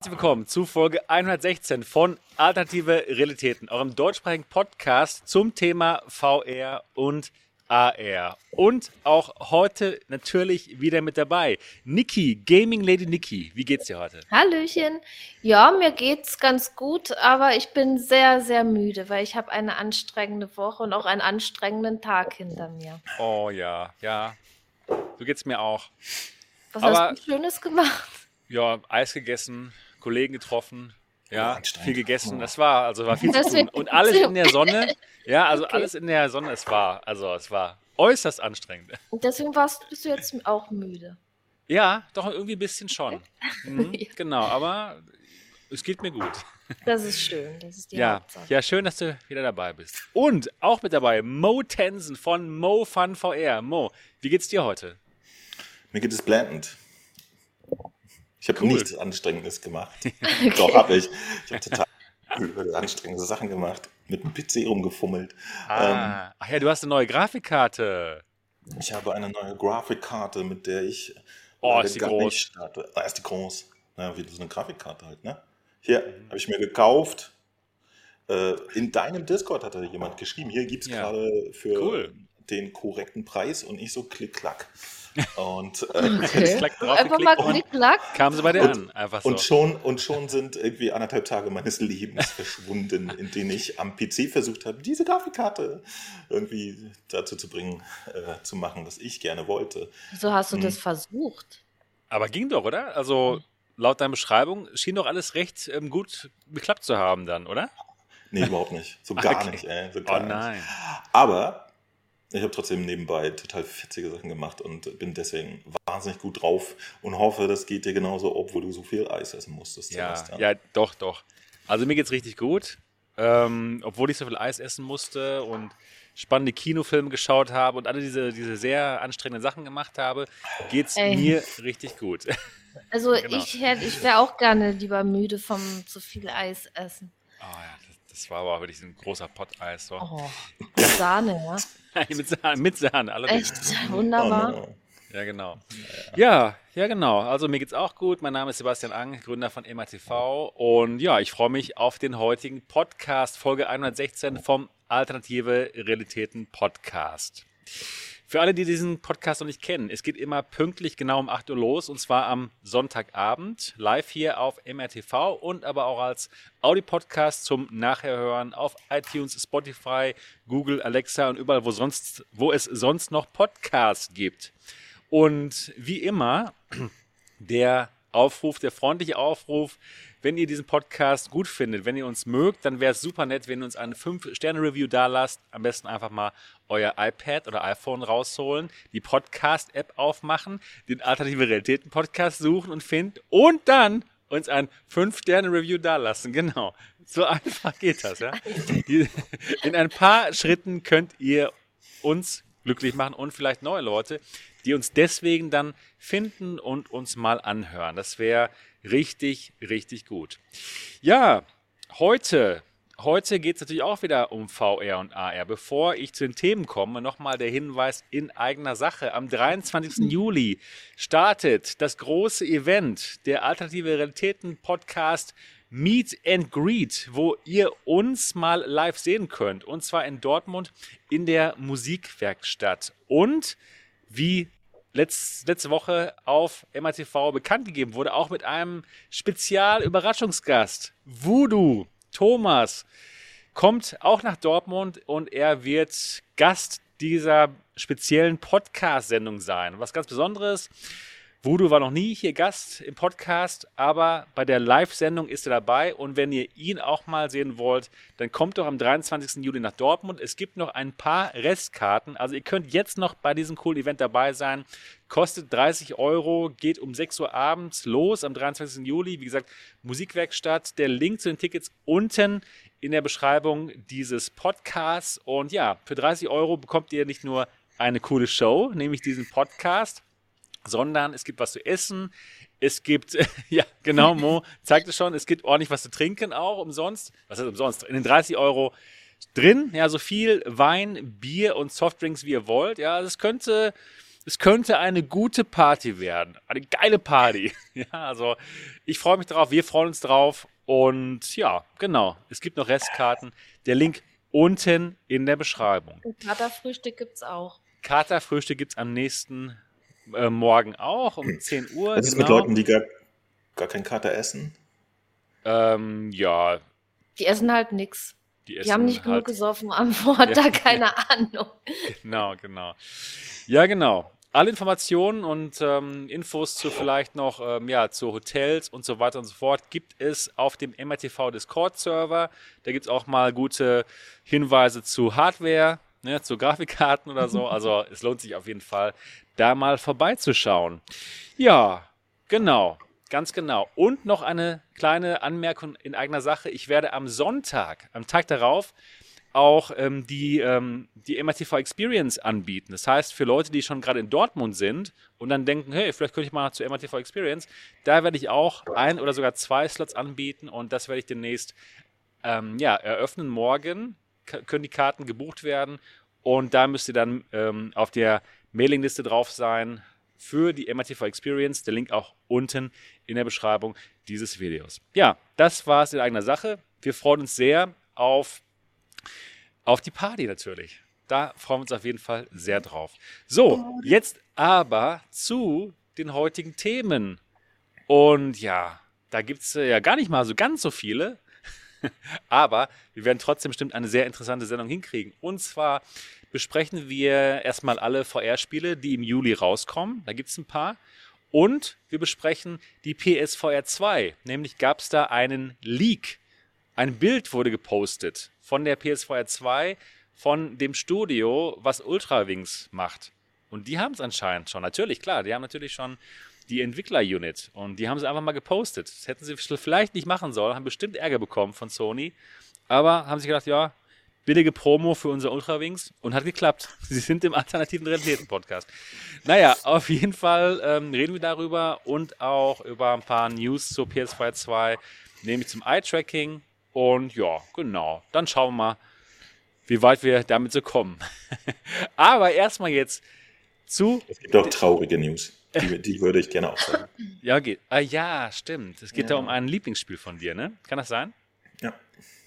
Herzlich willkommen zu Folge 116 von Alternative Realitäten, eurem deutschsprachigen Podcast zum Thema VR und AR. Und auch heute natürlich wieder mit dabei. Niki, Gaming Lady Niki, wie geht's dir heute? Hallöchen. Ja, mir geht's ganz gut, aber ich bin sehr, sehr müde, weil ich habe eine anstrengende Woche und auch einen anstrengenden Tag hinter mir. Oh ja, ja. So geht's mir auch. Was Aber- hast du Schönes gemacht? Ja, Eis gegessen, Kollegen getroffen, ja, anstrengend. viel gegessen. Das war, also war viel zu tun. Und alles in der Sonne. Ja, also Okay. alles in der Sonne. Es war, also es war äußerst anstrengend. Und deswegen warst, bist du jetzt auch müde. Ja, doch irgendwie ein bisschen schon. Mhm, Ja. Genau, aber es geht mir gut. Das ist schön. Das ist die Ja, Hauptsache. ja, schön, dass du wieder dabei bist. Und auch mit dabei Mo Tensen von Mo Fun VR. Mo, wie geht's dir heute? Mir geht es blendend. Ich habe Cool. nichts Anstrengendes gemacht. Doch, habe ich. Ich habe total anstrengende Sachen gemacht. Mit dem PC rumgefummelt. Ah, ach ja, du hast eine neue Grafikkarte. Ich habe eine neue Grafikkarte, mit der ich. Oh, leider ist die groß. starte. Ah, ist die groß. Na, wie so eine Grafikkarte halt, ne? Hier, habe ich mir gekauft. Äh, in deinem Discord hatte jemand geschrieben, hier gibt es Ja. gerade für Cool. den korrekten Preis und ich so klick-klack. Und äh, Okay. Klack drauf Einfach mal klick, klack. Kam sie bei dir Und- an, einfach so. Und schon, und schon sind irgendwie anderthalb Tage meines Lebens verschwunden, in denen ich am PC versucht habe, diese Grafikkarte irgendwie dazu zu bringen, äh, zu machen, was ich gerne wollte. Wieso hast du Hm. das versucht? Aber ging doch, oder? Also laut deiner Beschreibung schien doch alles recht ähm, gut geklappt zu haben dann, oder? Nee, überhaupt nicht. So gar Okay. nicht, ey. So Oh gar nicht. nein. Aber ich habe trotzdem nebenbei total fetzige Sachen gemacht und bin deswegen wahnsinnig gut drauf und hoffe, das geht dir genauso, obwohl du so viel Eis essen musstest. Ja, Sebastian. ja, doch, doch. Also mir geht's richtig gut. Ähm, obwohl ich so viel Eis essen musste und spannende Kinofilme geschaut habe und alle diese, diese sehr anstrengenden Sachen gemacht habe, geht's Ey. mir richtig gut. Also Genau. ich hätte, ich wäre auch gerne lieber müde vom zu viel Eis essen. Oh ja, das, das war aber wirklich ein großer Potteis. So. Oh, Sahne, ja. mit Sahne, mit Sahne, allerdings. Echt Oh, wunderbar. no. Ja, genau. Ja, ja, genau. Also mir geht's auch gut. Mein Name ist Sebastian Ang, Gründer von EMATV. Und ja, ich freue mich auf den heutigen Podcast, Folge 116 vom Alternative Realitäten Podcast. Für alle, die diesen Podcast noch nicht kennen, es geht immer pünktlich genau um 8 Uhr los und zwar am Sonntagabend, live hier auf MRTV und aber auch als Audio-Podcast zum Nachherhören auf iTunes, Spotify, Google, Alexa und überall, wo, sonst, wo es sonst noch Podcasts gibt. Und wie immer, der Aufruf, der freundliche Aufruf, wenn ihr diesen Podcast gut findet, wenn ihr uns mögt, dann wäre es super nett, wenn ihr uns eine 5-Sterne-Review da lasst. Am besten einfach mal euer iPad oder iPhone rausholen, die Podcast-App aufmachen, den Alternative Realitäten-Podcast suchen und finden und dann uns ein 5-Sterne-Review da lassen. Genau. So einfach geht das, ja. In ein paar Schritten könnt ihr uns glücklich machen und vielleicht neue Leute, die uns deswegen dann finden und uns mal anhören. Das wäre richtig, richtig gut. Ja, heute, heute geht es natürlich auch wieder um VR und AR. Bevor ich zu den Themen komme, nochmal der Hinweis in eigener Sache. Am 23. Juli startet das große Event, der Alternative Realitäten Podcast Meet and Greet, wo ihr uns mal live sehen könnt. Und zwar in Dortmund in der Musikwerkstatt. Und wie letz, letzte Woche auf MATV bekannt gegeben wurde, auch mit einem Spezial-Überraschungsgast. Voodoo, Thomas, kommt auch nach Dortmund und er wird Gast dieser speziellen Podcast-Sendung sein. Was ganz Besonderes. Voodoo war noch nie hier Gast im Podcast, aber bei der Live-Sendung ist er dabei. Und wenn ihr ihn auch mal sehen wollt, dann kommt doch am 23. Juli nach Dortmund. Es gibt noch ein paar Restkarten. Also ihr könnt jetzt noch bei diesem coolen Event dabei sein. Kostet 30 Euro, geht um 6 Uhr abends los am 23. Juli. Wie gesagt, Musikwerkstatt. Der Link zu den Tickets unten in der Beschreibung dieses Podcasts. Und ja, für 30 Euro bekommt ihr nicht nur eine coole Show, nämlich diesen Podcast, sondern es gibt was zu essen. Es gibt, ja, genau, Mo zeigt es schon, es gibt ordentlich was zu trinken auch umsonst. Was heißt umsonst? In den 30 Euro drin, ja, so viel Wein, Bier und Softdrinks wie ihr wollt. Ja, es könnte, es könnte eine gute Party werden. Eine geile Party. Ja, also ich freue mich drauf, wir freuen uns drauf. Und ja, genau. Es gibt noch Restkarten. Der Link unten in der Beschreibung. Und Katerfrühstück gibt es auch. Katerfrühstück gibt es am nächsten äh, Morgen auch um 10 Uhr. Was ist genau. mit Leuten, die gar, gar keinen Kater essen? Ähm, ja. Die essen halt nichts. Die, die, haben nicht halt, genug gesoffen am Vortag, ja, keine Ahnung. Genau, genau. Ja, genau. Alle Informationen und ähm, Infos zu vielleicht noch ähm, ja, zu Hotels und so weiter und so fort gibt es auf dem MRTV Discord-Server. Da gibt es auch mal gute Hinweise zu Hardware, ne, zu Grafikkarten oder so. Also es lohnt sich auf jeden Fall, da mal vorbeizuschauen. Ja, genau. Ganz genau. Und noch eine kleine Anmerkung in eigener Sache. Ich werde am Sonntag, am Tag darauf, auch ähm, die, ähm, die MRTV Experience anbieten. Das heißt, für Leute, die schon gerade in Dortmund sind und dann denken, hey, vielleicht könnte ich mal zu MRTV Experience, da werde ich auch ein oder sogar zwei Slots anbieten und das werde ich demnächst ähm, ja, eröffnen. Morgen können die Karten gebucht werden und da müsst ihr dann ähm, auf der Mailingliste drauf sein für die MRTV Experience. Der Link auch unten in der Beschreibung dieses Videos. Ja, das war es in eigener Sache. Wir freuen uns sehr auf, auf die Party natürlich. Da freuen wir uns auf jeden Fall sehr drauf. So, jetzt aber zu den heutigen Themen. Und ja, da gibt es ja gar nicht mal so ganz so viele. aber wir werden trotzdem bestimmt eine sehr interessante Sendung hinkriegen. Und zwar besprechen wir erstmal alle VR-Spiele, die im Juli rauskommen. Da gibt es ein paar. Und wir besprechen die PSVR 2. Nämlich gab es da einen Leak. Ein Bild wurde gepostet von der PSVR 2 von dem Studio, was Ultrawings macht. Und die haben es anscheinend schon. Natürlich, klar, die haben natürlich schon die Entwickler-Unit. Und die haben sie einfach mal gepostet. Das hätten sie vielleicht nicht machen sollen, haben bestimmt Ärger bekommen von Sony. Aber haben sich gedacht, ja, billige Promo für unser Ultrawings und hat geklappt. Sie sind im alternativen Realitäten-Podcast. Naja, auf jeden Fall ähm, reden wir darüber und auch über ein paar News zur PS2 2, nämlich zum Eye-Tracking. Und ja, genau. Dann schauen wir mal, wie weit wir damit so kommen. Aber erstmal jetzt zu. Es gibt auch traurige News. Die, die würde ich gerne auch sagen. ja, geht. Ah, ja, stimmt. Es geht ja. da um ein Lieblingsspiel von dir, ne? Kann das sein? Ja.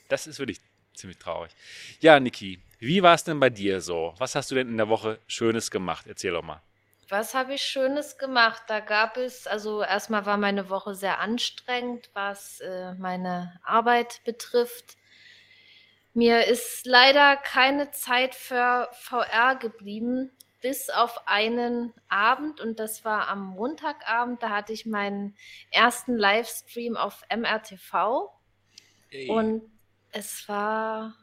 Das ist wirklich ziemlich traurig. Ja, Niki, wie war es denn bei dir so? Was hast du denn in der Woche Schönes gemacht? Erzähl doch mal. Was habe ich Schönes gemacht? Da gab es, also erstmal war meine Woche sehr anstrengend, was äh, meine Arbeit betrifft. Mir ist leider keine Zeit für VR geblieben, bis auf einen Abend und das war am Montagabend. Da hatte ich meinen ersten Livestream auf MRTV. Ey. Und es war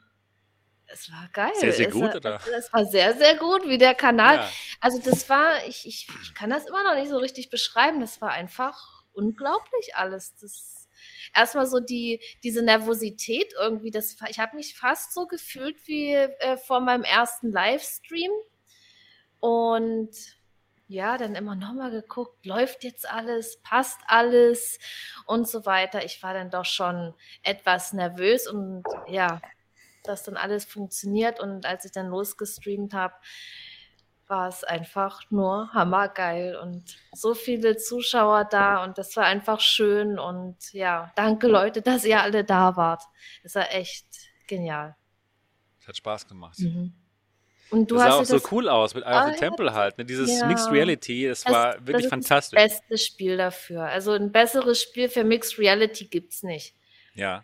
es war geil. Sehr, sehr gut, es, oder? Es war sehr, sehr gut, wie der Kanal. Ja. Also das war, ich, ich, ich kann das immer noch nicht so richtig beschreiben. Das war einfach unglaublich alles. Das erstmal so die, diese Nervosität irgendwie, das, ich habe mich fast so gefühlt wie äh, vor meinem ersten Livestream. Und ja, dann immer nochmal geguckt, läuft jetzt alles, passt alles und so weiter. Ich war dann doch schon etwas nervös und ja, dass dann alles funktioniert. Und als ich dann losgestreamt habe, war es einfach nur hammergeil und so viele Zuschauer da und das war einfach schön und ja, danke Leute, dass ihr alle da wart. Das war echt genial. Es hat Spaß gemacht. Mhm. Und du das sah auch so cool aus mit Eye of the Temple halt. Ne? Dieses ja. Mixed Reality, das, das war wirklich das fantastisch. Das beste Spiel dafür. Also ein besseres Spiel für Mixed Reality gibt es nicht. Ja.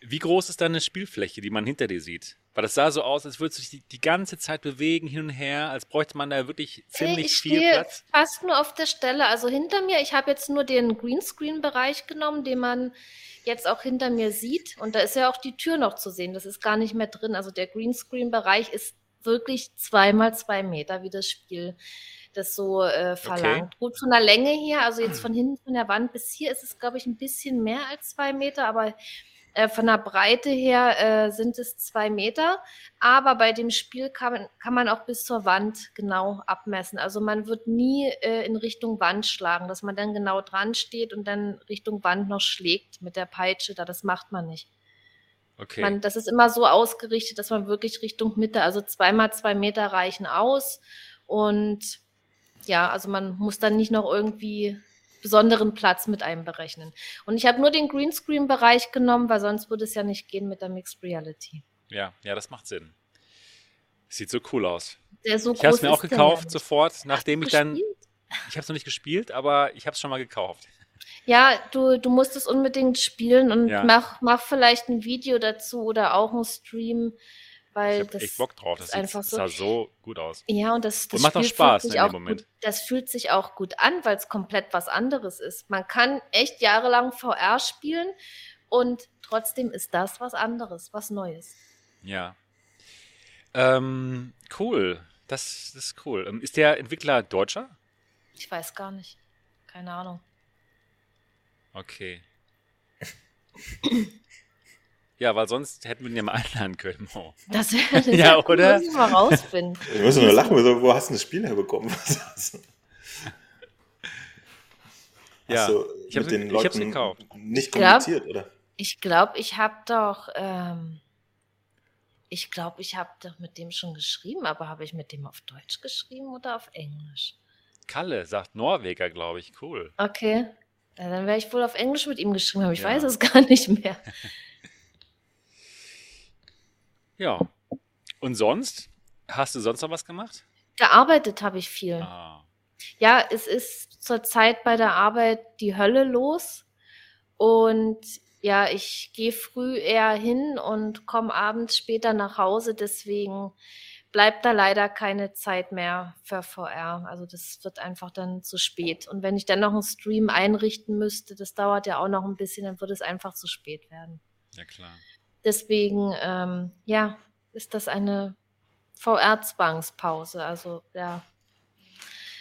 Wie groß ist deine Spielfläche, die man hinter dir sieht? Weil das sah so aus, als würde sich die, die ganze Zeit bewegen, hin und her, als bräuchte man da wirklich ziemlich ich viel Platz. Fast nur auf der Stelle. Also hinter mir, ich habe jetzt nur den Greenscreen-Bereich genommen, den man jetzt auch hinter mir sieht. Und da ist ja auch die Tür noch zu sehen. Das ist gar nicht mehr drin. Also der Greenscreen-Bereich ist wirklich zweimal zwei Meter, wie das Spiel das so äh, verlangt. Okay. Gut von der Länge her, also jetzt von hinten von der Wand bis hier ist es, glaube ich, ein bisschen mehr als zwei Meter, aber äh, von der Breite her äh, sind es zwei Meter. Aber bei dem Spiel kann man, kann man auch bis zur Wand genau abmessen. Also man wird nie äh, in Richtung Wand schlagen, dass man dann genau dran steht und dann Richtung Wand noch schlägt mit der Peitsche. Da, das macht man nicht. Okay. Man, das ist immer so ausgerichtet, dass man wirklich Richtung Mitte, also zweimal zwei Meter reichen aus. Und ja, also man muss dann nicht noch irgendwie besonderen Platz mit einberechnen. Und ich habe nur den Greenscreen-Bereich genommen, weil sonst würde es ja nicht gehen mit der Mixed Reality. Ja, ja, das macht Sinn. Sieht so cool aus. So ich habe es mir auch gekauft sofort, nachdem ich dann. Ich habe es noch nicht gespielt, aber ich habe es schon mal gekauft. Ja, du, du musst es unbedingt spielen und ja. mach, mach vielleicht ein Video dazu oder auch einen Stream, weil ich das echt Bock drauf. Das einfach sieht, so, sah so gut aus. Ja, und das, das und macht auch Spaß in dem Moment. Gut, das fühlt sich auch gut an, weil es komplett was anderes ist. Man kann echt jahrelang VR spielen und trotzdem ist das was anderes, was Neues. Ja. Ähm, cool. Das, das ist cool. Ähm, ist der Entwickler Deutscher? Ich weiß gar nicht. Keine Ahnung. Okay. ja, weil sonst hätten wir ihn ja mal einladen können. Oh. Das wäre ja, oder? Muss ich mal rausfinden. Ich muss nur lachen, wo hast du das Spiel herbekommen? ja, du ich habe den Leuten gekauft. nicht kommuniziert, oder? Ich glaube, ich habe doch ähm, ich glaube, ich habe doch mit dem schon geschrieben, aber habe ich mit dem auf Deutsch geschrieben oder auf Englisch? Kalle sagt Norweger, glaube ich. Cool. Okay. Ja, dann wäre ich wohl auf Englisch mit ihm geschrieben, aber ich ja. weiß es gar nicht mehr. ja. Und sonst? Hast du sonst noch was gemacht? Gearbeitet habe ich viel. Ah. Ja, es ist zurzeit bei der Arbeit die Hölle los. Und ja, ich gehe früh eher hin und komme abends später nach Hause. Deswegen bleibt da leider keine Zeit mehr für VR. Also das wird einfach dann zu spät. Und wenn ich dann noch einen Stream einrichten müsste, das dauert ja auch noch ein bisschen, dann würde es einfach zu spät werden. Ja, klar. Deswegen, ähm, ja, ist das eine VR-Zwangspause. Also, ja.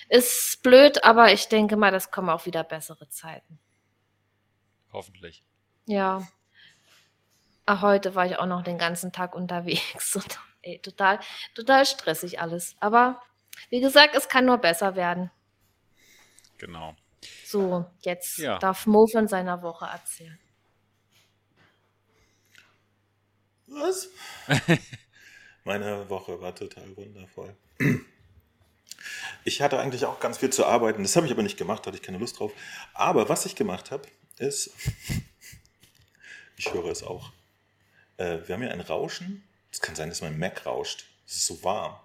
Ist blöd, aber ich denke mal, das kommen auch wieder bessere Zeiten. Hoffentlich. Ja. Ach, heute war ich auch noch den ganzen Tag unterwegs. Und, ey, total, total stressig alles. Aber wie gesagt, es kann nur besser werden. Genau. So, jetzt ja. darf Mo von seiner Woche erzählen. Was? Meine Woche war total wundervoll. Ich hatte eigentlich auch ganz viel zu arbeiten. Das habe ich aber nicht gemacht, hatte ich keine Lust drauf. Aber was ich gemacht habe, ist, ich höre es auch. Äh, wir haben hier ein Rauschen. Es kann sein, dass mein Mac rauscht. Es ist so warm.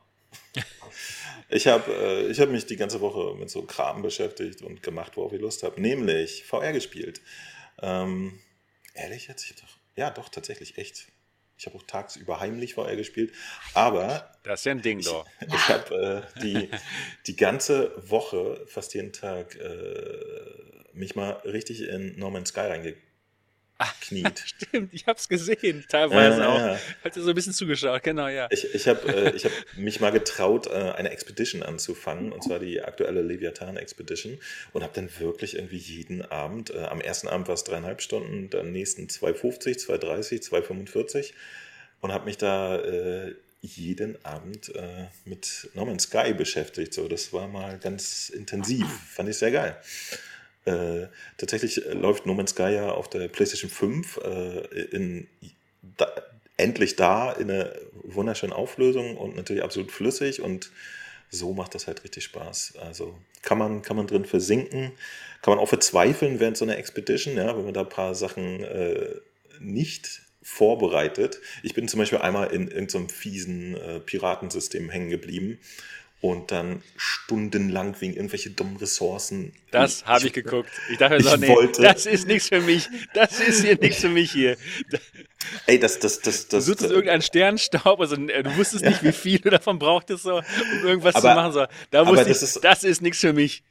ich habe äh, hab mich die ganze Woche mit so Kram beschäftigt und gemacht, worauf ich Lust habe. Nämlich VR gespielt. Ähm, ehrlich jetzt? Ich doch, ja, doch, tatsächlich, echt. Ich habe auch tagsüber heimlich VR gespielt. Aber. Das ist ja ein Ding, doch. Ich, ich habe äh, die, die ganze Woche, fast jeden Tag, äh, mich mal richtig in No Man's Sky reingegangen kniet. Stimmt, ich habe es gesehen, teilweise äh, auch. Ja. Hat dir so ein bisschen zugeschaut, genau, ja. Ich, ich habe äh, hab mich mal getraut, äh, eine Expedition anzufangen, und zwar die aktuelle Leviathan Expedition, und habe dann wirklich irgendwie jeden Abend, äh, am ersten Abend war es dreieinhalb Stunden, dann nächsten 2,50, 2,30, 2,45 und habe mich da äh, jeden Abend äh, mit Norman Sky beschäftigt. So, das war mal ganz intensiv, fand ich sehr geil. Äh, tatsächlich äh, läuft No Man's Sky ja auf der PlayStation 5 äh, in, da, endlich da in einer wunderschönen Auflösung und natürlich absolut flüssig und so macht das halt richtig Spaß. Also kann man, kann man drin versinken, kann man auch verzweifeln während so einer Expedition, ja, wenn man da ein paar Sachen äh, nicht vorbereitet. Ich bin zum Beispiel einmal in irgendeinem so fiesen äh, Piratensystem hängen geblieben und dann stundenlang wegen irgendwelche dummen Ressourcen. Das habe ich geguckt. Ich dachte so, nee, wollte, das ist nichts für mich. Das ist hier nichts für mich hier. Ey, das, das, das, das. Du suchst irgendeinen Sternstaub, also äh, du wusstest nicht, wie viel du davon brauchtest, so, um irgendwas aber, zu machen. So. Da wusste ich, das ist, das ist nichts für mich.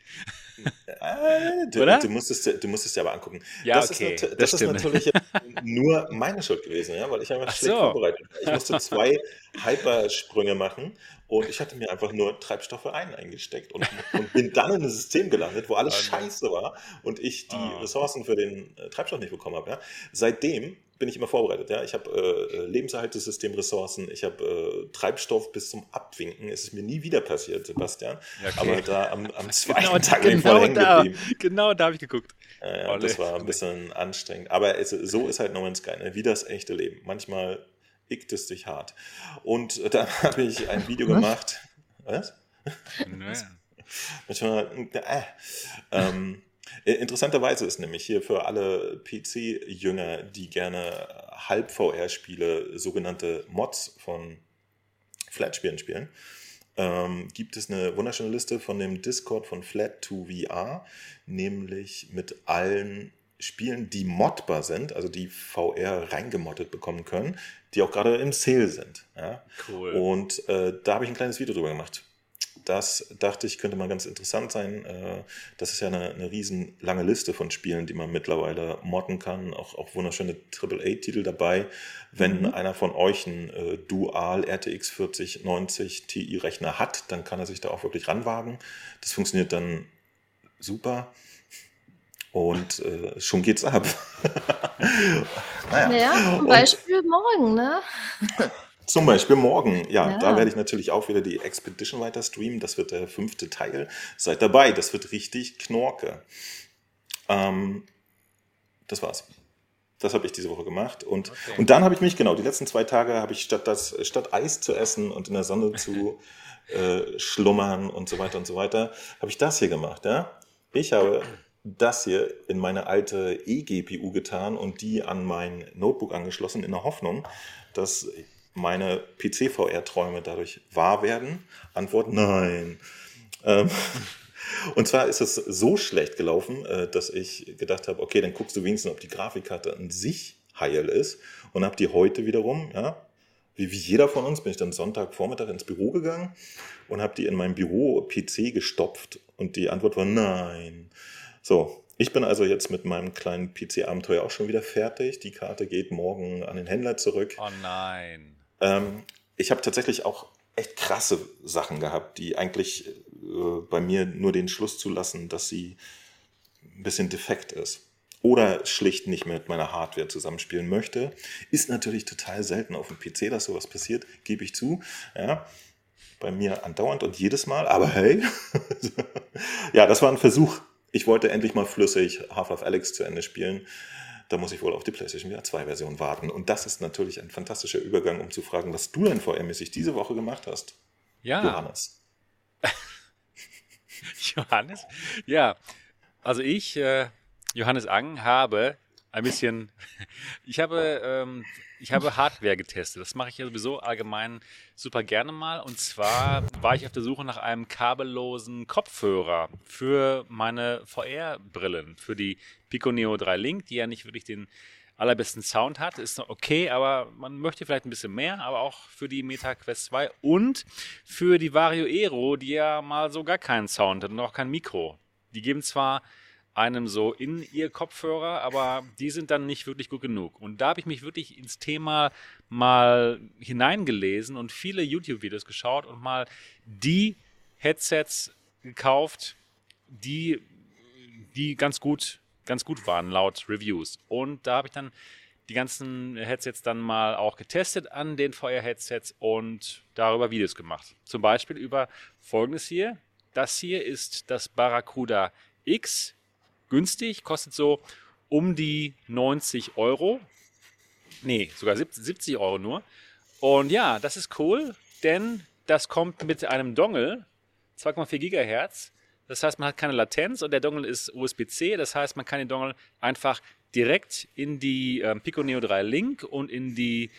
Äh, du, Oder? Du musstest, du musstest dir aber angucken. Ja, das okay, ist, das, das ist natürlich nur meine Schuld gewesen, ja, weil ich einfach schlecht so. vorbereitet war. Ich musste zwei Hypersprünge machen und ich hatte mir einfach nur Treibstoffe ein eingesteckt und, und bin dann in ein System gelandet, wo alles scheiße war und ich die oh. Ressourcen für den äh, Treibstoff nicht bekommen habe. Ja. Seitdem bin ich immer vorbereitet. Ja? Ich habe äh, Lebenserhaltungssystem, Ressourcen, ich habe äh, Treibstoff bis zum Abwinken. Es ist mir nie wieder passiert, Sebastian. Okay. Aber da am, am zweiten genau, Tag bin ich genau hängen da, geblieben. Genau, da habe ich geguckt. Äh, ja, das war ein bisschen anstrengend. Aber es, so ist halt No Man's Sky, ne? wie das echte Leben. Manchmal ickt es dich hart. Und dann habe ich ein Video gemacht. Was? Naja. manchmal, äh, ähm, Interessanterweise ist nämlich hier für alle PC-Jünger, die gerne Halb-VR-Spiele, sogenannte Mods von Flat-Spielen spielen, ähm, gibt es eine wunderschöne Liste von dem Discord von Flat2VR, nämlich mit allen Spielen, die modbar sind, also die VR reingemottet bekommen können, die auch gerade im Sale sind. Ja? Cool. Und äh, da habe ich ein kleines Video drüber gemacht. Das dachte ich, könnte mal ganz interessant sein. Äh, das ist ja eine, eine riesen lange Liste von Spielen, die man mittlerweile modden kann. Auch, auch wunderschöne AAA-Titel dabei. Wenn mhm. einer von euch einen äh, Dual RTX 4090 Ti-Rechner hat, dann kann er sich da auch wirklich ranwagen. Das funktioniert dann super. Und äh, schon geht's ab. naja, naja zum Beispiel und, morgen, ne? Zum Beispiel morgen. Ja, ja, da werde ich natürlich auch wieder die Expedition weiter streamen. Das wird der fünfte Teil. Seid dabei, das wird richtig Knorke. Ähm, das war's. Das habe ich diese Woche gemacht. Und, okay. und dann habe ich mich, genau, die letzten zwei Tage habe ich statt, das, statt Eis zu essen und in der Sonne zu äh, schlummern und so weiter und so weiter, habe ich das hier gemacht. Ja? Ich habe das hier in meine alte eGPU getan und die an mein Notebook angeschlossen in der Hoffnung, dass meine PC-VR-Träume dadurch wahr werden? Antwort nein. Ähm, und zwar ist es so schlecht gelaufen, äh, dass ich gedacht habe, okay, dann guckst du wenigstens, ob die Grafikkarte an sich heil ist und habe die heute wiederum, ja, wie, wie jeder von uns, bin ich dann Sonntagvormittag ins Büro gegangen und habe die in meinem Büro PC gestopft und die Antwort war nein. So, ich bin also jetzt mit meinem kleinen PC-Abenteuer auch schon wieder fertig. Die Karte geht morgen an den Händler zurück. Oh nein. Ähm, ich habe tatsächlich auch echt krasse Sachen gehabt, die eigentlich äh, bei mir nur den Schluss zulassen, dass sie ein bisschen defekt ist. Oder schlicht nicht mehr mit meiner Hardware zusammenspielen möchte. Ist natürlich total selten auf dem PC, dass sowas passiert, gebe ich zu. Ja, bei mir andauernd und jedes Mal, aber hey. ja, das war ein Versuch. Ich wollte endlich mal flüssig Half-Life Alex zu Ende spielen da muss ich wohl auf die PlayStation VR 2 Version warten. Und das ist natürlich ein fantastischer Übergang, um zu fragen, was du denn VR-mäßig diese Woche gemacht hast. Ja. Johannes. Johannes? Ja, also ich, äh, Johannes Ang, habe ein bisschen, ich habe ähm, ich habe Hardware getestet. Das mache ich ja sowieso allgemein super gerne mal. Und zwar war ich auf der Suche nach einem kabellosen Kopfhörer für meine VR-Brillen, für die Pico Neo 3 Link, die ja nicht wirklich den allerbesten Sound hat. Ist noch okay, aber man möchte vielleicht ein bisschen mehr, aber auch für die Meta Quest 2 und für die Vario Aero, die ja mal so gar keinen Sound hat und auch kein Mikro. Die geben zwar einem so in ihr Kopfhörer, aber die sind dann nicht wirklich gut genug. Und da habe ich mich wirklich ins Thema mal hineingelesen und viele YouTube-Videos geschaut und mal die Headsets gekauft, die, die ganz gut, ganz gut waren laut Reviews. Und da habe ich dann die ganzen Headsets dann mal auch getestet an den Feuer-Headsets und darüber Videos gemacht. Zum Beispiel über folgendes hier. Das hier ist das Barracuda X günstig, kostet so um die 90 Euro. Nee, sogar 70 Euro nur. Und ja, das ist cool, denn das kommt mit einem Dongle, 2,4 Gigahertz. Das heißt, man hat keine Latenz und der Dongle ist USB-C. Das heißt, man kann den Dongle einfach direkt in die ähm, Pico Neo 3 Link und in die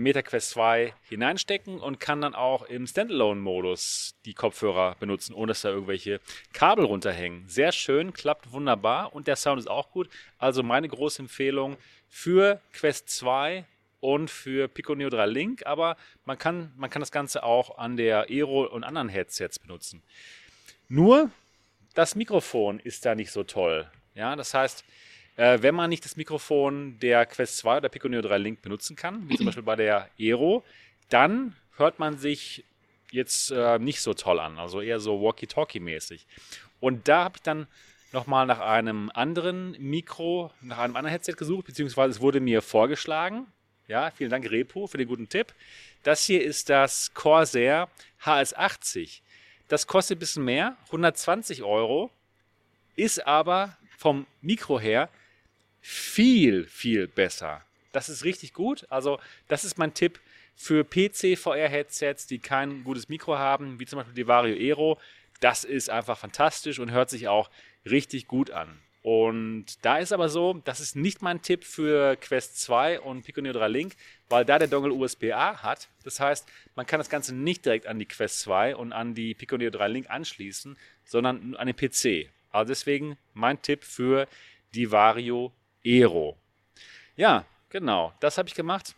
MetaQuest 2 hineinstecken und kann dann auch im Standalone-Modus die Kopfhörer benutzen, ohne dass da irgendwelche Kabel runterhängen. Sehr schön, klappt wunderbar und der Sound ist auch gut. Also meine große Empfehlung für Quest 2 und für Pico Neo 3 Link, aber man kann, man kann das Ganze auch an der Aero und anderen Headsets benutzen. Nur das Mikrofon ist da nicht so toll. Ja, das heißt, äh, wenn man nicht das Mikrofon der Quest 2 oder Pico Neo 3 Link benutzen kann, wie zum Beispiel bei der Aero, dann hört man sich jetzt äh, nicht so toll an, also eher so Walkie-Talkie-mäßig. Und da habe ich dann nochmal nach einem anderen Mikro, nach einem anderen Headset gesucht, beziehungsweise es wurde mir vorgeschlagen. Ja, vielen Dank, Repo, für den guten Tipp. Das hier ist das Corsair HS80. Das kostet ein bisschen mehr, 120 Euro, ist aber vom Mikro her viel, viel besser. Das ist richtig gut. Also, das ist mein Tipp für PC-VR-Headsets, die kein gutes Mikro haben, wie zum Beispiel die Vario Aero. das ist einfach fantastisch und hört sich auch richtig gut an. Und da ist aber so, das ist nicht mein Tipp für Quest 2 und Pico Neo 3 Link, weil da der Dongle USB-A hat. Das heißt, man kann das Ganze nicht direkt an die Quest 2 und an die Pico Neo 3 Link anschließen, sondern an den PC. Also deswegen mein Tipp für die Vario Aero. Ja, genau, das habe ich gemacht.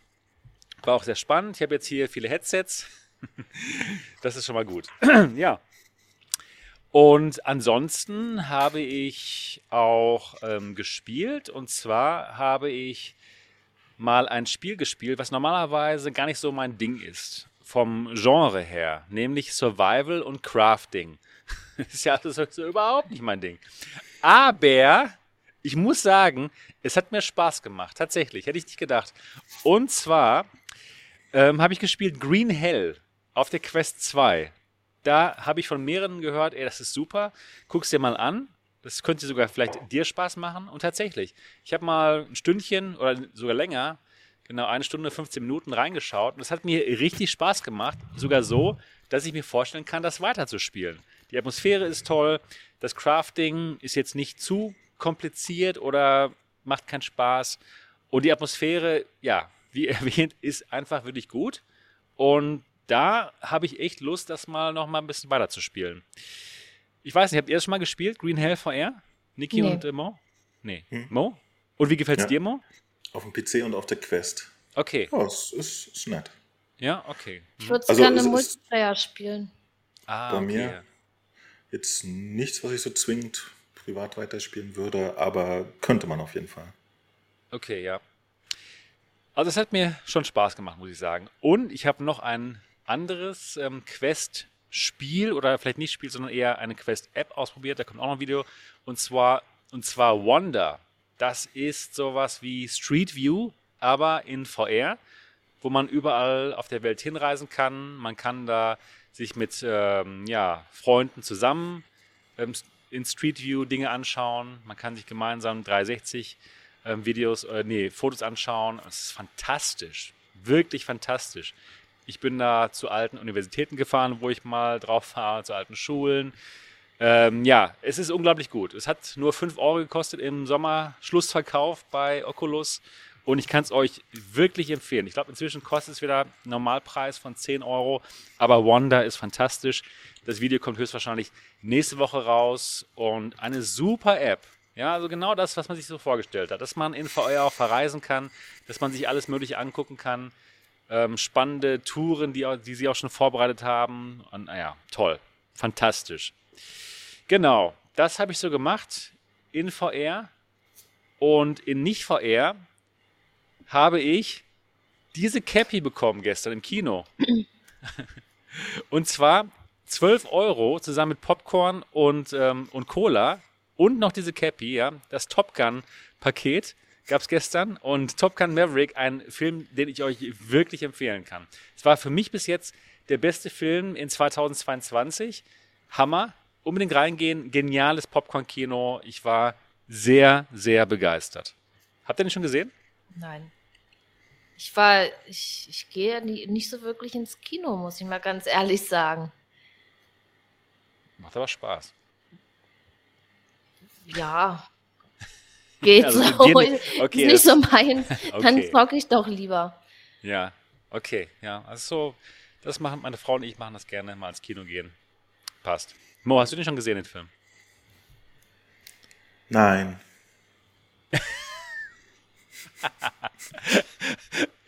War auch sehr spannend. Ich habe jetzt hier viele Headsets. das ist schon mal gut. ja, und ansonsten habe ich auch ähm, gespielt. Und zwar habe ich mal ein Spiel gespielt, was normalerweise gar nicht so mein Ding ist. Vom Genre her. Nämlich Survival und Crafting. das ist ja das ist überhaupt nicht mein Ding. Aber ich muss sagen, es hat mir Spaß gemacht. Tatsächlich. Hätte ich nicht gedacht. Und zwar ähm, habe ich gespielt Green Hell auf der Quest 2 da habe ich von mehreren gehört, ey, das ist super, guck's dir mal an. Das könnte sogar vielleicht dir Spaß machen. Und tatsächlich, ich habe mal ein Stündchen oder sogar länger, genau eine Stunde, 15 Minuten reingeschaut. Und es hat mir richtig Spaß gemacht. Sogar so, dass ich mir vorstellen kann, das weiterzuspielen. Die Atmosphäre ist toll. Das Crafting ist jetzt nicht zu kompliziert oder macht keinen Spaß. Und die Atmosphäre, ja, wie erwähnt, ist einfach wirklich gut. Und da habe ich echt Lust, das mal noch mal ein bisschen weiter zu spielen. Ich weiß nicht, habt ihr das schon mal gespielt? Green Hell VR? Niki nee. und äh, Mo? Nee. Hm. Mo? Und wie gefällt es ja. dir, Mo? Auf dem PC und auf der Quest. Okay. Oh, es ist, ist nett. Ja, okay. Ich würde also, gerne Multiplayer spielen. Ah, bei okay. mir jetzt nichts, was ich so zwingend privat weiterspielen würde, aber könnte man auf jeden Fall. Okay, ja. Also es hat mir schon Spaß gemacht, muss ich sagen. Und ich habe noch ein anderes ähm, Quest-Spiel oder vielleicht nicht Spiel, sondern eher eine Quest-App ausprobiert. Da kommt auch noch ein Video. Und zwar, und zwar Wonder. Das ist sowas wie Street View, aber in VR, wo man überall auf der Welt hinreisen kann. Man kann da sich mit ähm, ja, Freunden zusammen ähm, in Street View Dinge anschauen. Man kann sich gemeinsam 360 ähm, Videos, äh, nee, Fotos anschauen. Es ist fantastisch. Wirklich fantastisch. Ich bin da zu alten Universitäten gefahren, wo ich mal drauf war, zu alten Schulen. Ähm, ja, es ist unglaublich gut. Es hat nur 5 Euro gekostet im Sommer-Schlussverkauf bei Oculus und ich kann es euch wirklich empfehlen. Ich glaube, inzwischen kostet es wieder Normalpreis von 10 Euro, aber Wonder ist fantastisch. Das Video kommt höchstwahrscheinlich nächste Woche raus und eine super App. Ja, also genau das, was man sich so vorgestellt hat. Dass man in VR auch verreisen kann, dass man sich alles Mögliche angucken kann ähm, spannende Touren, die, die sie auch schon vorbereitet haben. Und naja, toll. Fantastisch. Genau, das habe ich so gemacht in VR. Und in Nicht-VR habe ich diese Cappy bekommen gestern im Kino. und zwar 12 Euro zusammen mit Popcorn und, ähm, und Cola und noch diese Cappy, ja, das Top Gun-Paket gab es gestern und Top Gun Maverick, ein Film, den ich euch wirklich empfehlen kann. Es war für mich bis jetzt der beste Film in 2022. Hammer. Unbedingt reingehen. Geniales Popcorn-Kino. Ich war sehr, sehr begeistert. Habt ihr den schon gesehen? Nein. Ich war, ich, ich gehe nie, nicht so wirklich ins Kino, muss ich mal ganz ehrlich sagen. Macht aber Spaß. Ja, Geht also, so. Dir, okay, ist nicht so mein. Okay. Dann zocke ich doch lieber. Ja, okay. Ja, also so, das machen meine Frau und ich machen das gerne, mal ins Kino gehen. Passt. Mo, hast du den schon gesehen, den Film? Nein.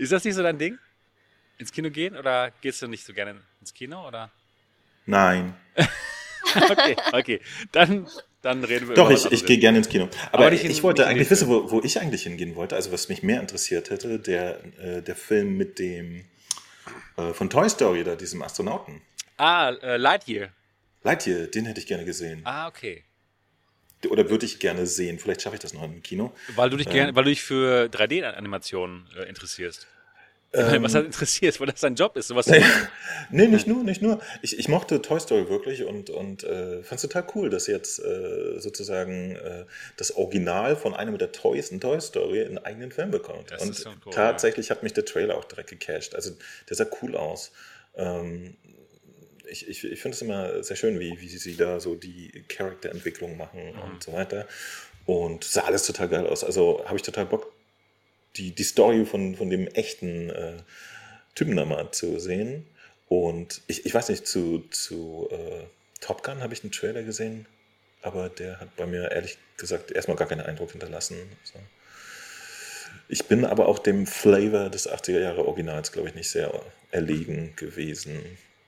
Ist das nicht so dein Ding? Ins Kino gehen oder gehst du nicht so gerne ins Kino oder? Nein. okay, okay. Dann dann reden wir Doch, ich, ich gehe gerne ins Kino. Aber, Aber ich, ich wollte eigentlich wissen, wo, wo, ich eigentlich hingehen wollte. Also was mich mehr interessiert hätte, der, äh, der Film mit dem äh, von Toy Story, da diesem Astronauten. Ah, äh, Lightyear. Lightyear, den hätte ich gerne gesehen. Ah, okay. Oder würde ich gerne sehen. Vielleicht schaffe ich das noch im Kino. Weil du dich, ähm, gern, weil du dich für 3D-Animationen äh, interessierst. Ähm, was hat interessiert, weil das sein Job ist, sowas nee, nee, nicht nur, nicht nur. Ich, ich mochte Toy Story wirklich und, und äh, fand es total cool, dass jetzt äh, sozusagen äh, das Original von einem der teuersten Toy Story einen eigenen Film bekommt. Das und cool, tatsächlich ja. hat mich der Trailer auch direkt gecasht. Also der sah cool aus. Ähm, ich, ich, ich finde es immer sehr schön, wie, wie sie da so die Charakterentwicklung machen mhm. und so weiter. Und sah alles total geil aus. Also habe ich total Bock, die, die Story von, von dem echten äh, Typen da mal zu sehen. Und ich, ich weiß nicht, zu, zu äh, Top Gun habe ich einen Trailer gesehen, aber der hat bei mir ehrlich gesagt erstmal gar keinen Eindruck hinterlassen. So. Ich bin aber auch dem Flavor des 80er Jahre Originals, glaube ich, nicht sehr erlegen gewesen.